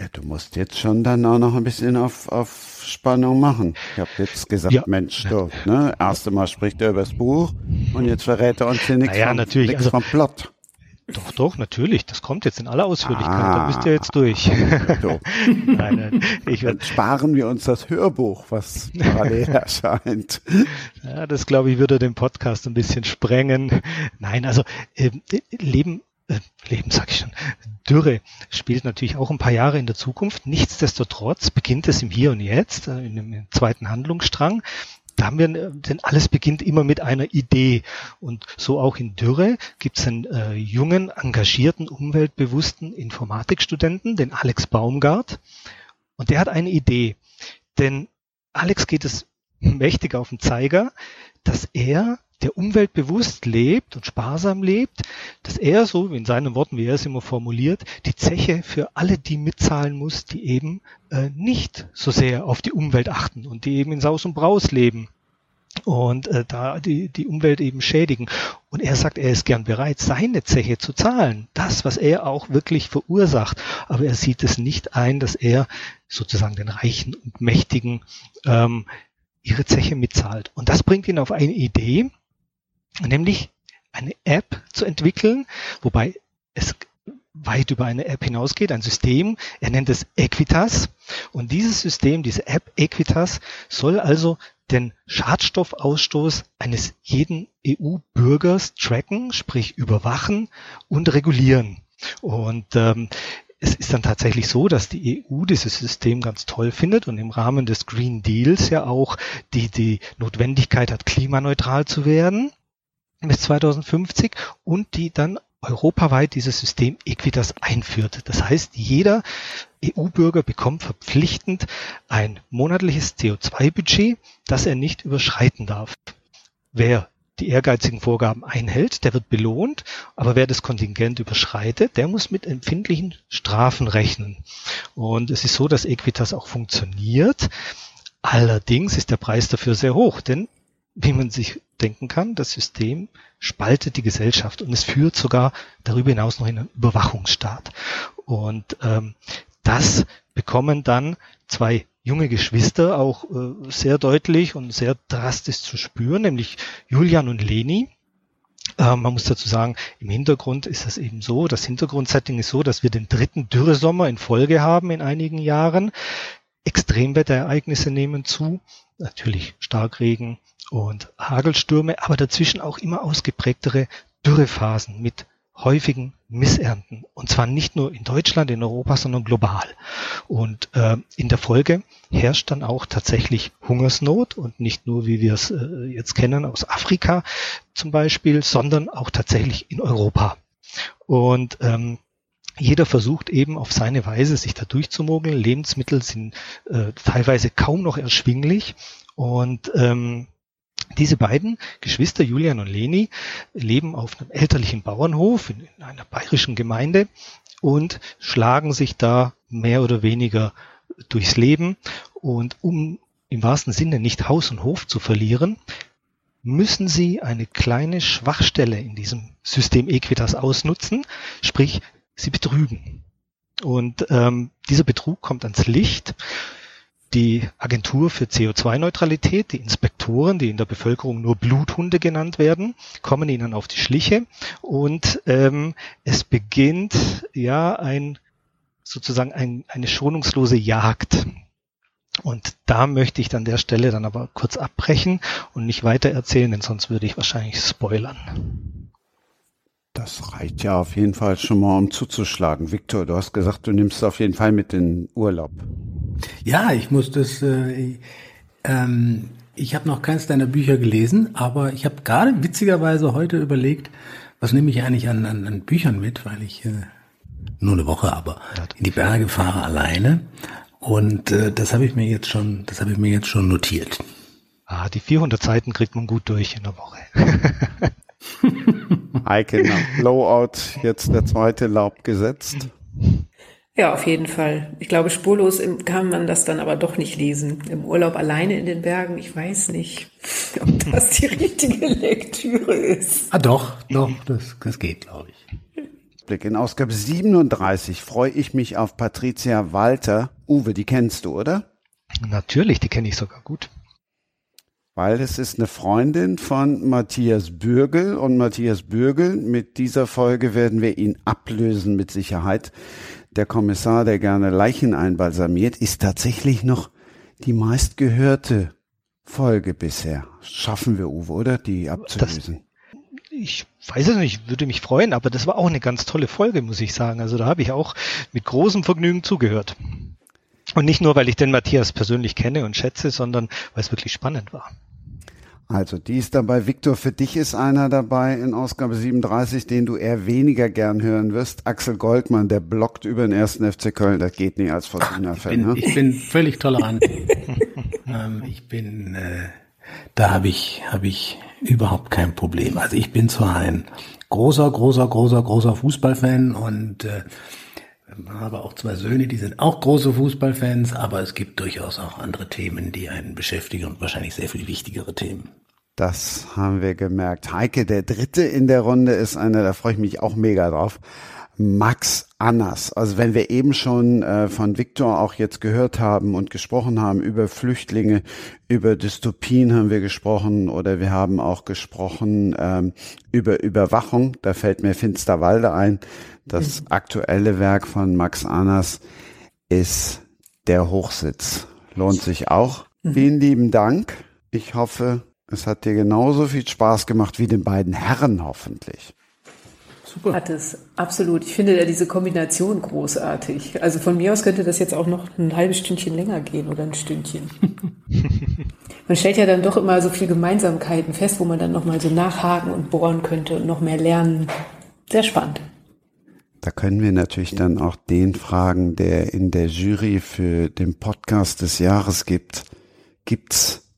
Ja, du musst jetzt schon dann auch noch ein bisschen auf, auf Spannung machen. Ich habe jetzt gesagt, ja. Mensch, du, ne, erste Mal spricht er über das Buch und jetzt verrät er uns hier nichts, naja, vom, natürlich. nichts Also, vom Plot. Doch, doch, natürlich. Das kommt jetzt in aller Ausführlichkeit. Ah, da bist du jetzt durch. So. nein, nein, ich Dann sparen wir uns das Hörbuch, was parallel erscheint. Ja, das glaube ich würde den Podcast ein bisschen sprengen. Nein, also äh, Leben äh, Leben sag ich schon, Dürre spielt natürlich auch ein paar Jahre in der Zukunft. Nichtsdestotrotz beginnt es im Hier und Jetzt, äh, in dem zweiten Handlungsstrang. da haben wir, denn alles beginnt immer mit einer Idee. Und so auch in Dürre gibt es einen äh, jungen, engagierten, umweltbewussten Informatikstudenten, den Alex Baumgart. Und der hat eine Idee. Denn Alex geht es mächtig auf den Zeiger, dass er der umweltbewusst lebt und sparsam lebt, dass er, so in seinen Worten, wie er es immer formuliert, die Zeche für alle die mitzahlen muss, die eben äh, nicht so sehr auf die Umwelt achten und die eben in Saus und Braus leben und äh, da die, die Umwelt eben schädigen. Und er sagt, er ist gern bereit, seine Zeche zu zahlen, das, was er auch wirklich verursacht. Aber er sieht es nicht ein, dass er sozusagen den Reichen und Mächtigen ähm, ihre Zeche mitzahlt. Und das bringt ihn auf eine Idee, nämlich eine App zu entwickeln, wobei es weit über eine App hinausgeht, ein System, er nennt es Equitas. Und dieses System, diese App Equitas, soll also den Schadstoffausstoß eines jeden EU-Bürgers tracken, sprich überwachen und regulieren. Und ähm, es ist dann tatsächlich so, dass die EU dieses System ganz toll findet und im Rahmen des Green Deals ja auch die, die Notwendigkeit hat, klimaneutral zu werden bis 2050 und die dann europaweit dieses System Equitas einführt. Das heißt, jeder EU-Bürger bekommt verpflichtend ein monatliches CO2-Budget, das er nicht überschreiten darf. Wer die ehrgeizigen Vorgaben einhält, der wird belohnt, aber wer das Kontingent überschreitet, der muss mit empfindlichen Strafen rechnen. Und es ist so, dass Equitas auch funktioniert. Allerdings ist der Preis dafür sehr hoch, denn wie man sich denken kann, das System spaltet die Gesellschaft und es führt sogar darüber hinaus noch in einen Überwachungsstaat. Und ähm, das bekommen dann zwei junge Geschwister auch äh, sehr deutlich und sehr drastisch zu spüren, nämlich Julian und Leni. Äh, man muss dazu sagen, im Hintergrund ist es eben so, das Hintergrundsetting ist so, dass wir den dritten Dürresommer in Folge haben in einigen Jahren. Extremwetterereignisse nehmen zu, natürlich Starkregen, und Hagelstürme, aber dazwischen auch immer ausgeprägtere Dürrephasen mit häufigen Missernten. Und zwar nicht nur in Deutschland, in Europa, sondern global. Und äh, in der Folge herrscht dann auch tatsächlich Hungersnot und nicht nur, wie wir es äh, jetzt kennen, aus Afrika zum Beispiel, sondern auch tatsächlich in Europa. Und ähm, jeder versucht eben auf seine Weise, sich da durchzumogeln. Lebensmittel sind äh, teilweise kaum noch erschwinglich. Und ähm, diese beiden Geschwister, Julian und Leni, leben auf einem elterlichen Bauernhof in, in einer bayerischen Gemeinde und schlagen sich da mehr oder weniger durchs Leben. Und um im wahrsten Sinne nicht Haus und Hof zu verlieren, müssen sie eine kleine Schwachstelle in diesem System Equitas ausnutzen, sprich sie betrügen. Und ähm, dieser Betrug kommt ans Licht die Agentur für CO2-Neutralität, die Inspektoren, die in der Bevölkerung nur Bluthunde genannt werden, kommen ihnen auf die Schliche und ähm, es beginnt ja ein sozusagen ein, eine schonungslose Jagd. Und da möchte ich an der Stelle dann aber kurz abbrechen und nicht weiter erzählen, denn sonst würde ich wahrscheinlich spoilern. Das reicht ja auf jeden Fall schon mal, um zuzuschlagen. Viktor, du hast gesagt, du nimmst auf jeden Fall mit in Urlaub. Ja, ich muss das. Äh, ähm, ich habe noch keins deiner Bücher gelesen, aber ich habe gerade witzigerweise heute überlegt, was nehme ich eigentlich an, an, an Büchern mit, weil ich äh, nur eine Woche aber in die Berge fahre alleine. Und äh, das habe ich mir jetzt schon, das habe ich mir jetzt schon notiert. Ah, die 400 Seiten kriegt man gut durch in der Woche. Eike nach Blowout, jetzt der zweite Laub gesetzt. Ja, auf jeden Fall. Ich glaube, spurlos kann man das dann aber doch nicht lesen. Im Urlaub alleine in den Bergen, ich weiß nicht, ob das die richtige Lektüre ist. Ah doch, doch, das, das geht, glaube ich. In Ausgabe 37 freue ich mich auf Patricia Walter. Uwe, die kennst du, oder? Natürlich, die kenne ich sogar gut. Weil es ist eine Freundin von Matthias Bürgel und Matthias Bürgel, mit dieser Folge werden wir ihn ablösen mit Sicherheit der Kommissar, der gerne Leichen einbalsamiert, ist tatsächlich noch die meistgehörte Folge bisher. Schaffen wir, Uwe, oder? Die abzulösen. Das, ich weiß es nicht, würde mich freuen, aber das war auch eine ganz tolle Folge, muss ich sagen. Also da habe ich auch mit großem Vergnügen zugehört. Und nicht nur, weil ich den Matthias persönlich kenne und schätze, sondern weil es wirklich spannend war. Also, die ist dabei. Victor, für dich ist einer dabei in Ausgabe 37, den du eher weniger gern hören wirst. Axel Goldmann, der blockt über den ersten FC Köln. Das geht nicht als Fortuna-Fan. Ich, bin- Ne? ich bin völlig tolerant. ähm, ich bin, äh, da habe ich, habe ich überhaupt kein Problem. Also ich bin zwar ein großer, großer, großer, großer Fußballfan und äh, habe auch zwei Söhne, die sind auch große Fußballfans, aber es gibt durchaus auch andere Themen, die einen beschäftigen und wahrscheinlich sehr viel wichtigere Themen. Das haben wir gemerkt. Heike, der dritte in der Runde ist einer, da freue ich mich auch mega drauf. Max Annas. Also wenn wir eben schon äh, von Viktor auch jetzt gehört haben und gesprochen haben über Flüchtlinge, über Dystopien haben wir gesprochen oder wir haben auch gesprochen ähm, über Überwachung. Da fällt mir Finsterwalde ein. Das aktuelle Werk von Max Annas ist der Hochsitz. Lohnt sich auch. Vielen lieben Dank. Ich hoffe, es hat dir genauso viel Spaß gemacht wie den beiden Herren hoffentlich. Super. Hat es, absolut. Ich finde ja diese Kombination großartig. Also von mir aus könnte das jetzt auch noch ein halbes Stündchen länger gehen oder ein Stündchen. man stellt ja dann doch immer so viel Gemeinsamkeiten fest, wo man dann nochmal so nachhaken und bohren könnte und noch mehr lernen. Sehr spannend. Da können wir natürlich dann auch den fragen, der in der Jury für den Podcast des Jahres gibt. Gibt's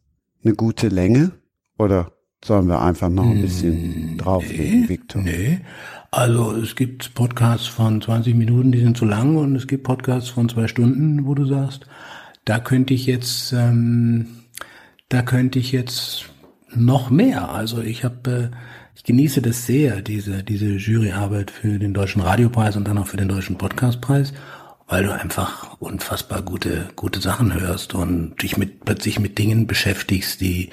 eine gute Länge oder sollen wir einfach noch ein bisschen drauflegen, Victor? Nee. Also es gibt Podcasts von 20 Minuten, die sind zu lang und es gibt Podcasts von zwei Stunden, wo du sagst, da könnte ich jetzt, ähm, da könnte ich jetzt noch mehr. Also ich habe, äh, ich genieße das sehr, diese diese Juryarbeit für den deutschen Radiopreis und dann auch für den deutschen Podcastpreis, weil du einfach unfassbar gute gute Sachen hörst und dich mit plötzlich mit Dingen beschäftigst, die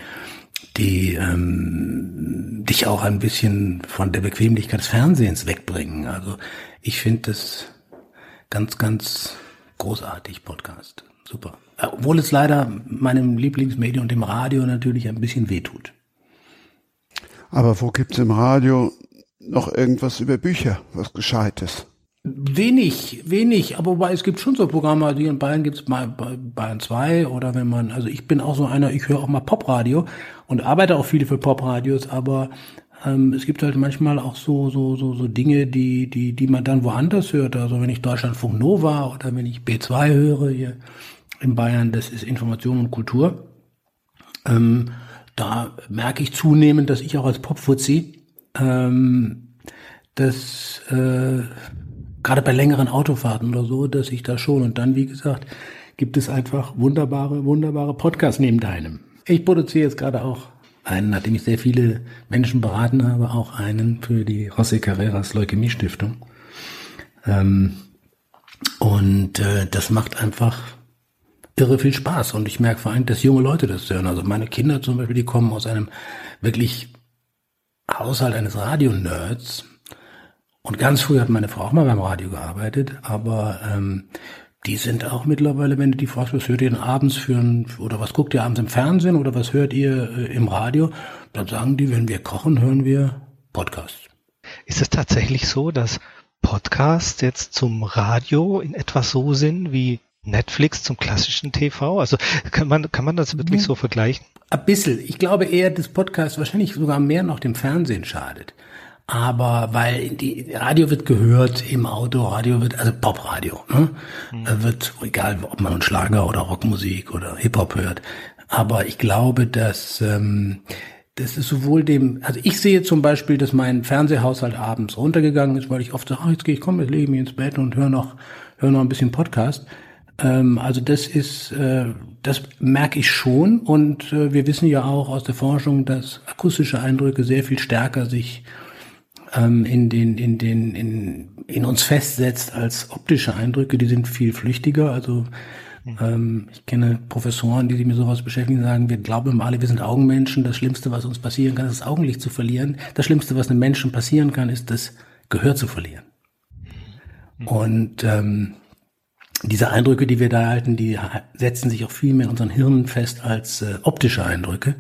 die ähm, dich auch ein bisschen von der Bequemlichkeit des Fernsehens wegbringen. Also ich finde das ganz, ganz großartig, Podcast. Super. Obwohl es leider meinem Lieblingsmedium, dem Radio, natürlich ein bisschen wehtut. Aber wo gibt's im Radio noch irgendwas über Bücher, was Gescheites? Wenig, wenig, aber wobei es gibt schon so Programme, also hier in Bayern gibt's mal Bayern 2 oder wenn man, also ich bin auch so einer, ich höre auch mal Popradio und arbeite auch viele für Popradios, aber ähm, es gibt halt manchmal auch so, so, so, so Dinge, die, die, die man dann woanders hört. Also wenn ich Deutschlandfunk Nova oder wenn ich B2 höre hier in Bayern, das ist Information und Kultur. Ähm, da merke ich zunehmend, dass ich auch als Popfuzzi ähm, das äh, gerade bei längeren Autofahrten oder so, dass ich da schon und dann, wie gesagt, gibt es einfach wunderbare, wunderbare Podcasts neben deinem. Ich produziere jetzt gerade auch einen, nachdem ich sehr viele Menschen beraten habe, auch einen für die José Carreras Leukämie Stiftung. Ähm, und äh, das macht einfach irre viel Spaß und ich merke vor allem, dass junge Leute das hören. Also meine Kinder zum Beispiel, die kommen aus einem wirklich Haushalt eines Radio-Nerds. Und ganz früh hat meine Frau auch mal beim Radio gearbeitet, aber ähm, die sind auch mittlerweile, wenn du die fragst, was hört ihr denn abends für ein, oder was guckt ihr abends im Fernsehen oder was hört ihr äh, im Radio, dann sagen die, wenn wir kochen, hören wir Podcasts. Ist es tatsächlich so, dass Podcasts jetzt zum Radio in etwas so sind wie Netflix zum klassischen TV? Also kann man, kann man das wirklich so vergleichen? Ein bisschen. Ich glaube eher, das Podcast wahrscheinlich sogar mehr noch dem Fernsehen schadet. Aber weil die Radio wird gehört im Auto, Radio wird, also Popradio, ne? Mhm. Wird, egal ob man Schlager oder Rockmusik oder Hip-Hop hört. Aber ich glaube, dass ähm, das ist sowohl dem, also ich sehe zum Beispiel, dass mein Fernsehhaushalt abends runtergegangen ist, weil ich oft sage, ach, jetzt gehe ich, komm, jetzt lege ich mich ins Bett und höre noch, höre noch ein bisschen Podcast. Ähm, also das ist, äh, das merke ich schon und äh, wir wissen ja auch aus der Forschung, dass akustische Eindrücke sehr viel stärker sich ähm, in den, in den, in, in uns festsetzt als optische Eindrücke, die sind viel flüchtiger. Also ähm, ich kenne Professoren, die sich mit sowas beschäftigen, sagen, wir glauben immer alle, wir sind Augenmenschen. Das Schlimmste, was uns passieren kann, ist das Augenlicht zu verlieren. Das Schlimmste, was einem Menschen passieren kann, ist das Gehör zu verlieren. Und ähm, diese Eindrücke, die wir da erhalten, die setzen sich auch viel mehr in unseren Hirnen fest als äh, optische Eindrücke.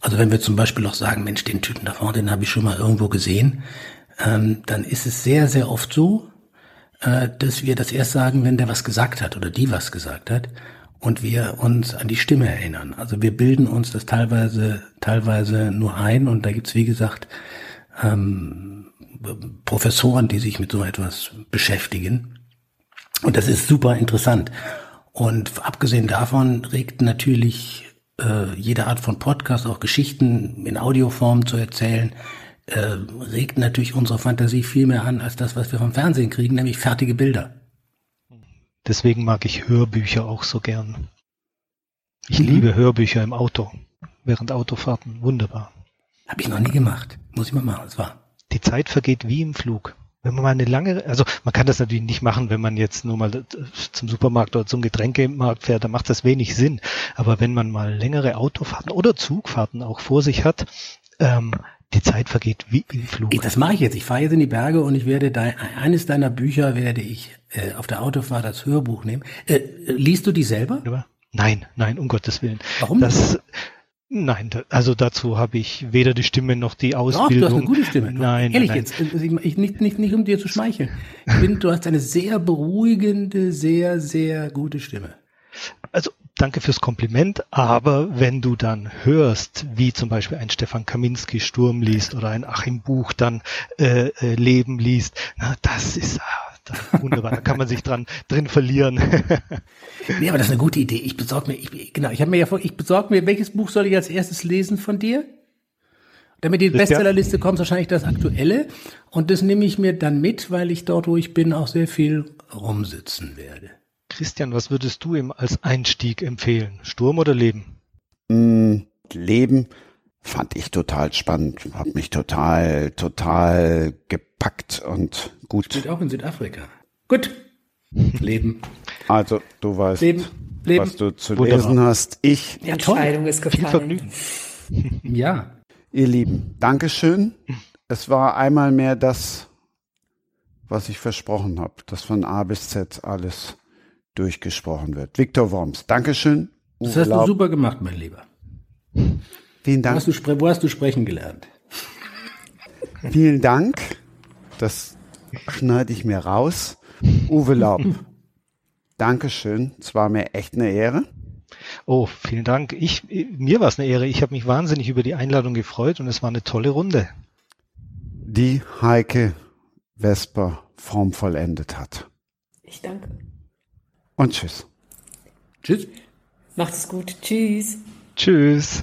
Also wenn wir zum Beispiel auch sagen, Mensch, den Typen da vorne, den habe ich schon mal irgendwo gesehen, ähm, dann ist es sehr, sehr oft so, äh, dass wir das erst sagen, wenn der was gesagt hat oder die was gesagt hat. und wir uns an die Stimme erinnern. Also wir bilden uns das teilweise, teilweise nur ein und da gibt's wie gesagt, ähm, Professoren, die sich mit so etwas beschäftigen. Und das ist super interessant. Und abgesehen davon regt natürlich äh, jede Art von Podcast, auch Geschichten in Audioform zu erzählen, äh, regt natürlich unsere Fantasie viel mehr an als das, was wir vom Fernsehen kriegen, nämlich fertige Bilder. Deswegen mag ich Hörbücher auch so gern. Ich mhm. liebe Hörbücher im Auto, während Autofahrten. Wunderbar. Habe ich noch nie gemacht. Muss ich mal machen, das war. Die Zeit vergeht wie im Flug. Wenn man mal eine lange, also man kann das natürlich nicht machen, wenn man jetzt nur mal zum Supermarkt oder zum Getränkemarkt fährt, dann macht das wenig Sinn. Aber wenn man mal längere Autofahrten oder Zugfahrten auch vor sich hat, ähm, die Zeit vergeht wie im Flug. Das mache ich jetzt. Ich fahre jetzt in die Berge und ich werde dein, eines deiner Bücher werde ich äh, auf der Autofahrt als Hörbuch nehmen. Äh, liest du die selber? Nein, nein, um Gottes Willen. Warum? Das, Nein, also dazu habe ich weder die Stimme noch die Ausbildung. Doch, du hast eine gute Stimme. Nein, ehrlich nein. jetzt, ich, nicht, nicht, nicht um dir zu schmeicheln. Ich finde, du hast eine sehr beruhigende, sehr, sehr gute Stimme. Also danke fürs Kompliment, aber wenn du dann hörst, wie zum Beispiel ein Stefan Kaminski Sturm liest oder ein Achim Buch dann äh, äh, Leben liest, na, das ist wunderbar, da kann man sich dran drin verlieren. nee, aber das ist eine gute Idee. Ich besorge mir, ich, genau, ich habe mir ja vor, ich besorge mir, welches Buch soll ich als erstes lesen von dir? Damit die Bestsellerliste kommt, wahrscheinlich das aktuelle. Und das nehme ich mir dann mit, weil ich dort, wo ich bin, auch sehr viel rumsitzen werde. Christian, was würdest du ihm als Einstieg empfehlen? Sturm oder Leben? Mm, Leben fand ich total spannend, hat mich total, total gepackt und gut. Steht auch in Südafrika. Gut. Leben. Also, du weißt, Leben. Leben. was du zu Wunderbar. lesen hast. Ich. Die Entscheidung ist gefallen. ja. Ihr Lieben, Dankeschön. Es war einmal mehr das, was ich versprochen habe, dass von A bis Z alles durchgesprochen wird. Viktor Worms, Dankeschön. Das hast du super gemacht, mein Lieber. Vielen Dank. Wo hast du, wo hast du sprechen gelernt? Vielen Dank. Das schneide ich mir raus. Uwe Laub. Dankeschön. Es war mir echt eine Ehre. Oh, vielen Dank. Ich, mir war es eine Ehre. Ich habe mich wahnsinnig über die Einladung gefreut und es war eine tolle Runde. Die Heike Vesper formvollendet hat. Ich danke. Und tschüss. Tschüss. Macht es gut. Tschüss. Tschüss.